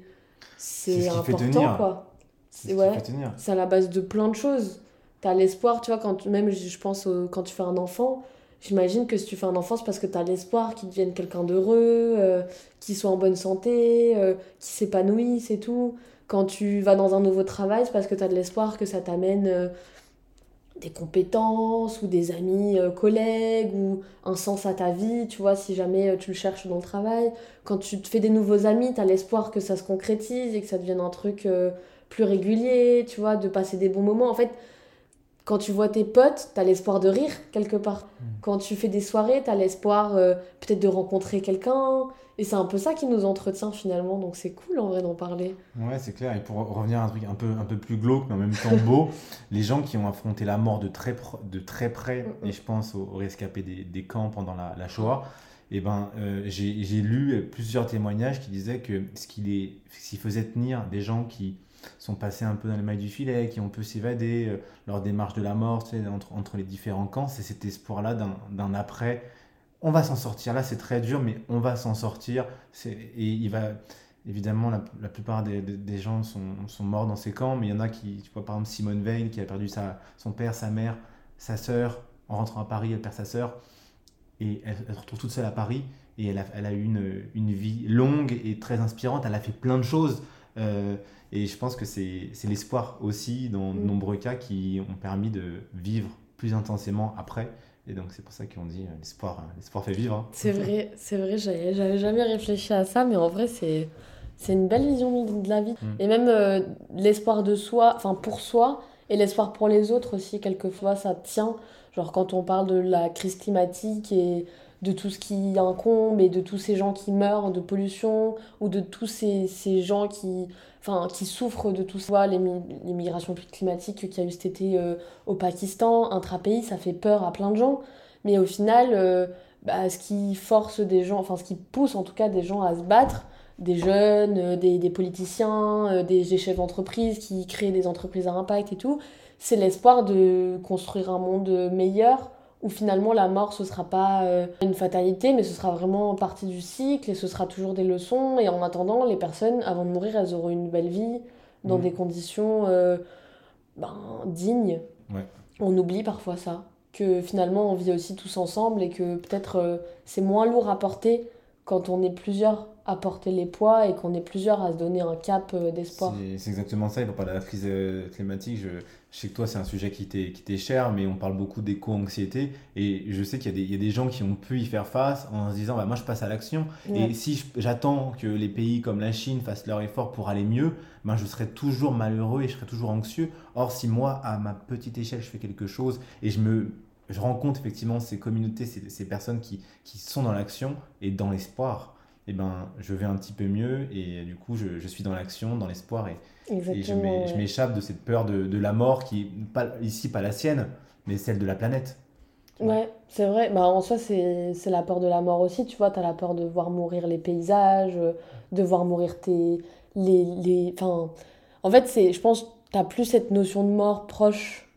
C'est important quoi. C'est ouais, C'est à la base de plein de choses. T'as l'espoir, tu vois, quand même je pense quand tu fais un enfant, J'imagine que si tu fais un enfant, c'est parce que tu as l'espoir qu'il devienne quelqu'un d'heureux, euh, qu'il soit en bonne santé, euh, qu'il s'épanouisse et tout. Quand tu vas dans un nouveau travail, c'est parce que tu as de l'espoir que ça t'amène euh, des compétences ou des amis euh, collègues ou un sens à ta vie, tu vois, si jamais euh, tu le cherches dans le travail. Quand tu te fais des nouveaux amis, tu as l'espoir que ça se concrétise et que ça devienne un truc euh, plus régulier, tu vois, de passer des bons moments. En fait, quand tu vois tes potes, tu as l'espoir de rire quelque part. Mm. Quand tu fais des soirées, tu as l'espoir peut-être de rencontrer quelqu'un. Et c'est un peu ça qui nous entretient finalement, donc c'est cool en vrai d'en parler. Ouais, c'est clair. Et pour revenir à un truc un peu, un peu plus glauque, mais en même temps beau, [laughs] les gens qui ont affronté la mort de très, de très près, et je pense aux, rescapés des, des, camps pendant la, la Shoah, et eh ben, euh, j'ai lu plusieurs témoignages qui disaient que ce qui, les, ce qui faisait tenir des gens qui sont passés un peu dans les mailles du filet, qui ont pu s'évader euh, lors des marches de la mort, tu sais, entre, entre les différents camps, c'est cet espoir-là d'un après on va s'en sortir. Là, c'est très dur, mais on va s'en sortir. Et il va, évidemment, la, plupart des, gens sont, morts dans ces camps, mais il y en a qui, tu vois, par exemple, Simone Veil, qui a perdu sa, son père, sa mère, sa sœur. En rentrant à Paris, elle perd sa sœur. Et elle, se retrouve toute seule à Paris. Et elle a, elle a eu une, une, vie longue et très inspirante. Elle a fait plein de choses. Euh, et je pense que c'est l'espoir aussi, dans de mm. nombreux cas, qui ont permis de vivre plus intensément après. Et donc c'est pour ça qu'on dit euh, l'espoir, hein. l'espoir fait vivre. Hein. C'est vrai, c'est vrai, j'avais jamais réfléchi à ça, mais en vrai c'est c'est une belle vision de la vie. Mm. Et même euh, l'espoir de soi, enfin pour soi, et l'espoir pour les autres aussi, quelquefois ça tient. Genre quand on parle de la crise climatique et de tout ce qui incombe et de tous ces gens qui meurent de pollution ou de tous ces, ces gens qui, enfin, qui souffrent de tout ça, l'immigration climatique qu'il y a eu cet été euh, au Pakistan, intra-pays, ça fait peur à plein de gens. Mais au final, euh, bah, ce qui force des gens, enfin ce qui pousse en tout cas des gens à se battre, des jeunes, euh, des, des, politiciens, des, des chefs d'entreprise qui créent des entreprises à impact et tout, c'est l'espoir de construire un monde meilleur où finalement la mort ce sera pas euh, une fatalité mais ce sera vraiment partie du cycle et ce sera toujours des leçons. Et en attendant les personnes avant de mourir elles auront une belle vie dans mmh. des conditions euh, ben, dignes. On oublie parfois ça que finalement on vit aussi tous ensemble et que peut-être euh, c'est moins lourd à porter quand on est plusieurs à porter les poids et qu'on est plusieurs à se donner un cap d'espoir. C'est exactement ça, il faut parler de la crise climatique. Je, je sais que toi, c'est un sujet qui t'est cher, mais on parle beaucoup d'éco-anxiété. Et je sais qu'il y, y, a des gens qui ont pu y faire face en se disant bah, Moi, je passe à l'action. Et si j'attends que les pays comme la Chine fassent leur effort pour aller mieux, ben, je serai toujours malheureux et je serai toujours anxieux. Or, si moi, à ma petite échelle, je fais quelque chose et je me. Je rencontre effectivement ces communautés, ces, ces personnes qui, qui sont dans l'action et dans l'espoir, et eh ben, je vais un petit peu mieux et du coup, je, je suis dans l'action, dans l'espoir et, et je m'échappe de cette peur de, de, la mort qui, pas, ici, pas la sienne, mais celle de la planète. Ouais, c'est vrai. Bah, en soi, c'est la peur de la mort aussi. Tu vois, tu as la peur de voir mourir les paysages, de voir mourir tes. Les, les... Enfin, en fait, je pense tu plus cette notion de mort proche.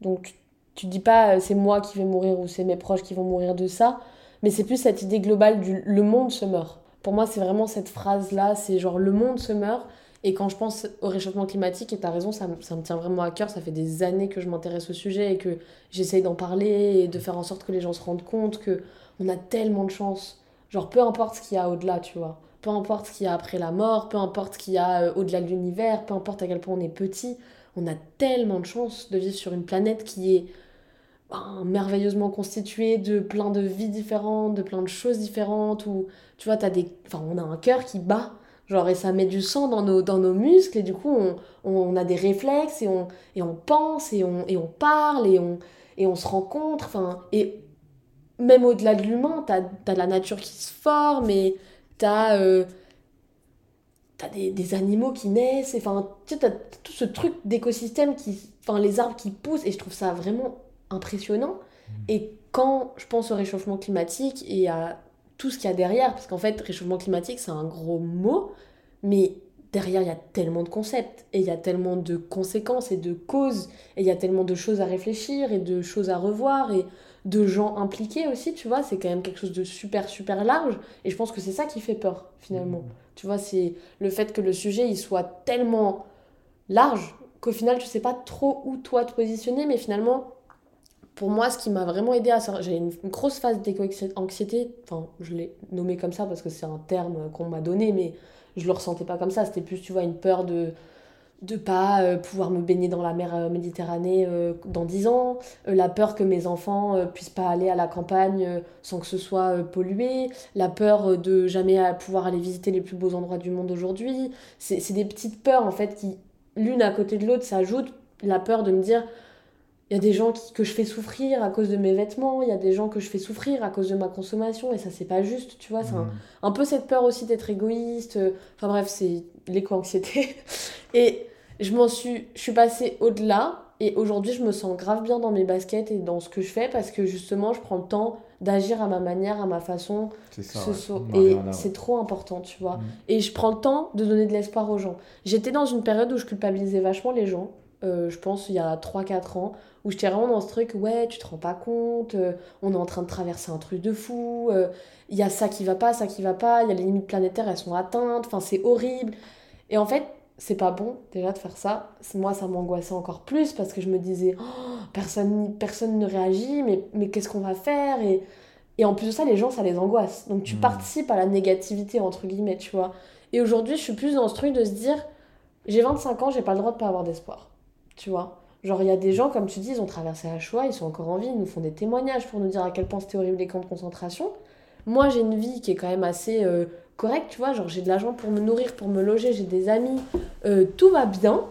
Donc, tu, dis pas euh, c'est moi qui vais mourir ou c'est mes proches qui vont mourir de ça, mais c'est plus cette idée globale du le monde se meurt. Pour moi, c'est vraiment cette phrase-là c'est genre le monde se meurt et quand je pense au réchauffement climatique, et tu as raison, ça, ça, me tient vraiment à cœur, ça fait des années que je m'intéresse au sujet et que j'essaye d'en parler et de faire en sorte que les gens se rendent compte que on a tellement de chance. Genre, peu importe ce qu'il y a au-delà, tu vois. Peu importe ce qu'il y a après la mort, peu importe ce qu'il y a euh, au-delà de l'univers, peu importe à quel point on est petit, on a tellement de chance de vivre sur une planète qui est ben, merveilleusement constituée de plein de vies différentes, de plein de choses différentes, où tu vois, as des... enfin, on a un cœur qui bat Genre, et ça met du sang dans nos, dans nos muscles, et du coup, on, on a des réflexes, et on, et on pense, et on, et on parle, et on, et on se rencontre. Enfin, et même au-delà de l'humain, t'as as la nature qui se forme, et t'as euh, as des, des, animaux qui naissent, enfin, tu sais, t'as tout ce truc d'écosystème qui. Enfin, les arbres qui poussent, et je trouve ça vraiment impressionnant. Mmh. Et quand je pense au réchauffement climatique et à tout ce qu'il y a derrière, parce qu'en fait, réchauffement climatique, c'est un gros mot, mais derrière, il y a tellement de concepts, et il y a tellement de conséquences et de causes, et il y a tellement de choses à réfléchir, et de choses à revoir, et de gens impliqués aussi, tu vois, c'est quand même quelque chose de super, super large, et je pense que c'est ça qui fait peur, finalement. Mmh. Tu vois, c'est le fait que le sujet, il soit tellement large, qu'au final, tu sais pas trop où toi te positionner, mais finalement, pour moi, ce qui m'a vraiment aidé à sortir, j'ai une, grosse phase d'éco-anxiété, enfin, je l'ai nommé comme ça parce que c'est un terme qu'on m'a donné, mais je le ressentais pas comme ça. C'était plus, tu vois, une peur de, de pas euh, pouvoir me baigner dans la mer euh, Méditerranée euh, dans 10 ans, la peur que mes enfants puissent pas aller à la campagne sans que ce soit pollué, la peur de jamais pouvoir aller visiter les plus beaux endroits du monde aujourd'hui. C'est des petites peurs en fait qui, l'une à côté de l'autre, s'ajoutent. La peur de me dire, il y a des gens que je fais souffrir à cause de mes vêtements, il y a des gens que je fais souffrir à cause de ma consommation, et ça c'est pas juste, tu vois. C'est un, mmh. un, peu cette peur aussi d'être égoïste. Enfin bref, c'est l'éco-anxiété. [laughs] Et je m'en suis, je suis passée au-delà et aujourd'hui je me sens grave bien dans mes baskets et dans ce que je fais parce que justement je prends le temps d'agir à ma manière, à ma façon. C'est ça. Et c'est trop important, tu vois. Mm. Et je prends le temps de donner de l'espoir aux gens. J'étais dans une période où je culpabilisais vachement les gens. Euh, je pense il y a 3-4 ans, où j'étais vraiment dans ce truc, ouais, tu te rends pas compte, euh, on est en train de traverser un truc de fou, euh, il y a ça qui va pas, ça qui va pas, il y a les limites planétaires, elles sont atteintes, enfin c'est horrible. Et en fait, c'est pas bon déjà de faire ça. Moi, ça m'angoissait encore plus parce que je me disais, oh, personne, personne ne réagit, mais, mais qu'est-ce qu'on va faire? Et, et en plus de ça, les gens, ça les angoisse. Donc tu hmm. participes à la négativité, entre guillemets, tu vois. Et aujourd'hui, je suis plus dans ce truc de se dire, j'ai 25 ans, j'ai pas le droit de pas avoir d'espoir. Tu vois Genre, il y a des gens, comme tu dis, ils ont traversé la Shoah, ils sont encore en vie, ils nous font des témoignages pour nous dire à quel point c'était horrible les camps de concentration. Moi, j'ai une vie qui est quand même assez euh, correct, tu vois, genre j'ai de l'argent pour me nourrir, pour me loger, j'ai des amis, euh, tout va bien.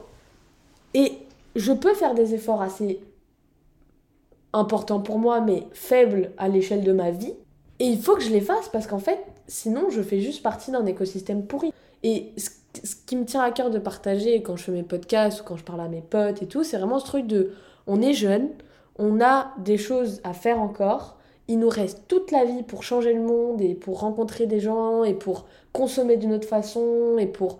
Et je peux faire des efforts assez importants pour moi, mais faibles à l'échelle de ma vie. Et il faut que je les fasse parce qu'en fait, sinon, je fais juste partie d'un écosystème pourri. Et ce, ce, qui me tient à cœur de partager quand je fais mes podcasts ou quand je parle à mes potes et tout, c'est vraiment ce truc de on est jeune, on a des choses à faire encore il nous reste toute la vie pour changer le monde et pour rencontrer des gens et pour consommer d'une autre façon et pour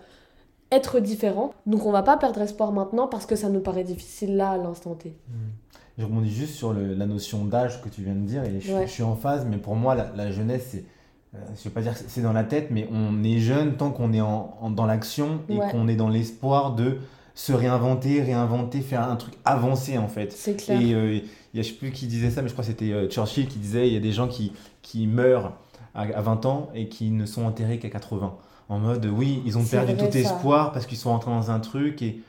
être différent. Donc on va pas perdre espoir maintenant parce que ça nous paraît difficile là à l'instant T. Hmm. Je rebondis juste sur la notion d'âge que tu viens de dire et je, suis en phase, mais pour moi la, jeunesse c'est je vais pas dire que c'est dans la tête, mais on est jeune tant qu'on est en, dans l'action et qu'on est dans l'espoir de se réinventer, réinventer, faire un truc avancé en fait. C'est clair. Et euh, il y a, je sais plus qui disait ça, mais je crois que c'était euh, Churchill qui disait il y a des gens qui, qui meurent à, 20 ans et qui ne sont enterrés qu'à 80. En mode, oui, ils ont perdu tout espoir parce qu'ils sont rentrés dans un truc et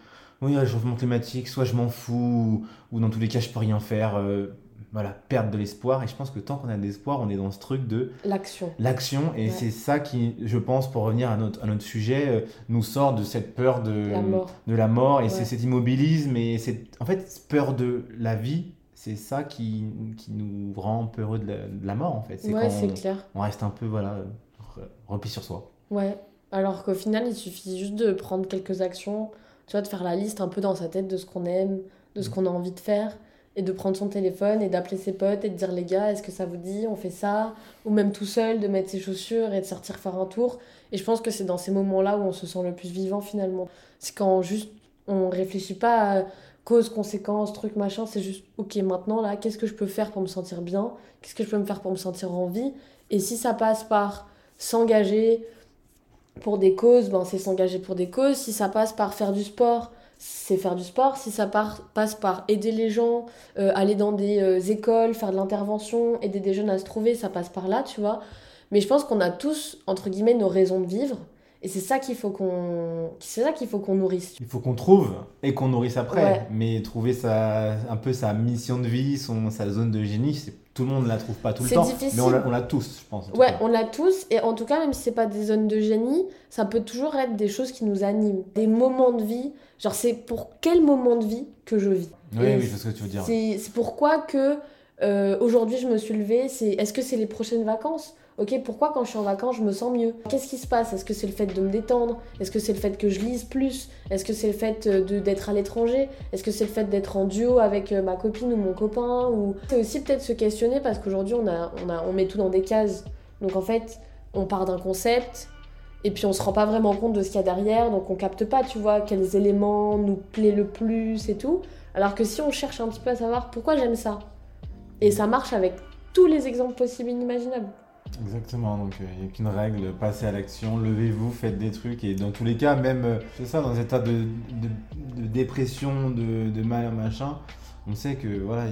oui, le changement climatique, soit je m'en fous, ou, dans tous les cas, je peux rien faire. Euh, voilà, perdre de l'espoir. Et je pense que tant qu'on a de l'espoir, on est dans ce truc de l'action. L'action. Et c'est ça qui, je pense, pour revenir à notre, à notre sujet, euh, nous sort de cette peur de la mort. De la mort et c'est cet immobilisme. Et c'est en fait peur de la vie. C'est ça qui, qui nous rend peureux de la, de la mort, en fait. C'est ouais, c'est clair. On reste un peu, voilà, repli sur soi. Ouais. Alors qu'au final, il suffit juste de prendre quelques actions, tu vois, de faire la liste un peu dans sa tête de ce qu'on aime, de ce mm. qu'on a envie de faire et de prendre son téléphone et d'appeler ses potes et de dire les gars, est-ce que ça vous dit, on fait ça? Ou même tout seul, de mettre ses chaussures et de sortir faire un tour. Et je pense que c'est dans ces moments-là où on se sent le plus vivant finalement. C'est quand juste on réfléchit pas à cause, conséquence, truc, machin, c'est juste ok maintenant là, qu'est-ce que je peux faire pour me sentir bien? Qu'est-ce que je peux me faire pour me sentir en vie? Et si ça passe par s'engager pour des causes, ben c'est s'engager pour des causes. Si ça passe par faire du sport, c'est faire du sport. Si ça passe par aider les gens, euh, aller dans des euh, écoles, faire de l'intervention, aider des jeunes à se trouver, ça passe par là, tu vois. Mais je pense qu'on a tous, entre guillemets, nos raisons de vivre. Et c'est ça qu'il faut qu'on c'est ça qu'il faut qu'on nourrisse. Il faut qu'on trouve et qu'on nourrisse après. Mais trouver sa, un peu sa mission de vie, son, sa zone de génie, c'est tout le monde ne la trouve pas tout le temps. Difficile. Mais on l'a tous, je pense. Ouais, on l'a tous. Et en tout cas, même si c'est pas des zones de génie, ça peut toujours être des choses qui nous animent. Des moments de vie. Genre, c'est pour quel moment de vie que je vis? Oui, oui, c'est ce que tu veux dire. C'est pourquoi que euh, aujourd'hui je me suis levée. C'est est-ce que c'est les prochaines vacances? Ok, pourquoi quand je suis en vacances, je me sens mieux? Qu'est-ce qui se passe? Est-ce que c'est le fait de me détendre? Est-ce que c'est le fait que je lise plus? Est-ce que c'est le fait euh, d'être à l'étranger? Est-ce que c'est le fait d'être en duo avec euh, ma copine ou mon copain. C'est aussi peut-être se questionner parce qu'aujourd'hui, on, a, on, a, on met tout dans des cases. Donc en fait, on part d'un concept et puis on se rend pas vraiment compte de ce qu'il y a derrière, donc on capte pas, tu vois, quels éléments nous plaît le plus et tout. Alors que si on cherche un petit peu à savoir pourquoi j'aime ça, et ça marche avec tous les exemples possibles et inimaginables. Exactement, donc il n'y a qu'une règle, passez à l'action, levez-vous, faites des trucs, et dans tous les cas, même, euh, c'est ça, dans un état de, de, dépression, de, de, mal, machin, on sait que voilà,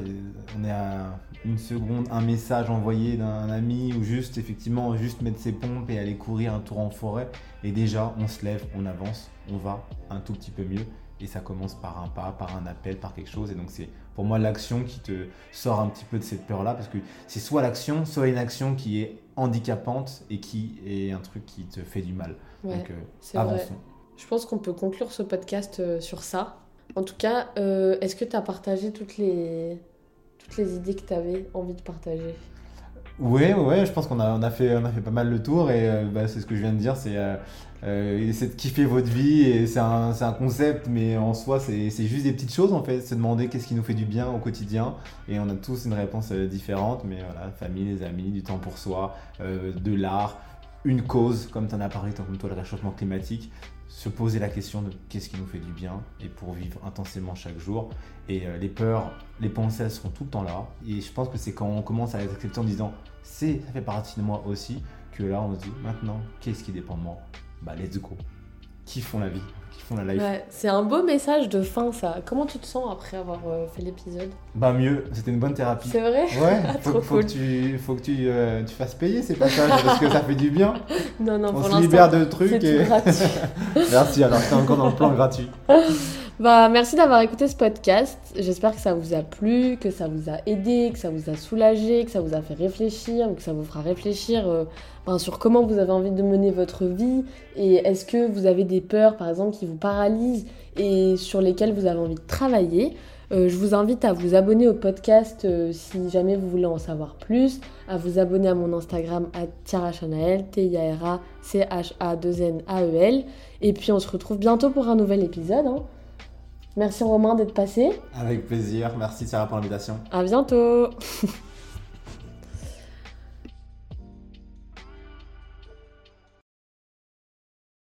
on est à une seconde, un message envoyé d'un ami, ou juste, effectivement, juste mettre ses pompes et aller courir un tour en forêt, et déjà, on se lève, on avance, on va un tout petit peu mieux, et ça commence par un pas, par un appel, par quelque chose. Et donc c'est pour moi l'action qui te sort un petit peu de cette peur-là, parce que c'est soit l'action, soit une action qui est handicapante et qui est un truc qui te fait du mal. Ouais, donc euh, c'est vrai. avançons. Je pense qu'on peut conclure ce podcast euh, sur ça. En tout cas, euh, est-ce que tu as partagé toutes les, toutes les idées que tu avais envie de partager? Ouais, ouais, je pense qu'on a, on a, fait, on a fait pas mal le tour et euh, bah, c'est ce que je viens de dire, c'est euh, euh, essayer de kiffer votre vie et c'est un, un concept, mais en soi, c'est juste des petites choses en fait, se demander qu'est-ce qui nous fait du bien au quotidien et on a tous une réponse euh, différente, mais voilà, famille, les amis, du temps pour soi, de l'art, une cause, comme tu en as parlé, comme toi, le réchauffement climatique, se poser la question de qu'est-ce qui nous fait du bien et pour vivre intensément chaque jour. Et euh, les peurs, les pensées, elles seront tout le temps là. Et je pense que c'est quand on commence à les accepter en disant c'est, ça fait partie de moi aussi, que là on se dit maintenant, qu'est-ce qui dépend de moi? Bah let's go. Kiffons la vie, kiffons la life. Ouais, c'est un beau message de fin ça. Comment tu te sens après avoir euh, fait l'épisode? Bah mieux, c'était une bonne thérapie. C'est vrai? Ouais, [laughs] Ah, faut, trop faut cool. que tu, faut que tu, euh, tu fasses payer ces passages parce que ça fait du bien. [laughs] Non, non, On pour se libère de c'est trucs tout et. gratuit. [laughs] Merci, alors t'es encore dans le plan gratuit. Bah, merci d'avoir écouté ce podcast. J'espère que ça vous a plu, que ça vous a aidé, que ça vous a soulagé, que ça vous a fait réfléchir que ça vous fera réfléchir euh, ben, sur comment vous avez envie de mener votre vie et est-ce que vous avez des peurs par exemple qui vous paralysent et sur lesquelles vous avez envie de travailler. Euh, je vous invite à vous abonner au podcast euh, si jamais vous voulez en savoir plus, à vous abonner à mon Instagram à tiarachanael, T-I-A-R-A-C-H-A-2-N-A-E-L. E Et puis on se retrouve bientôt pour un nouvel épisode. hein. Merci Romain d'être passé. Avec plaisir, merci Sarah pour l'invitation. À bientôt. [laughs]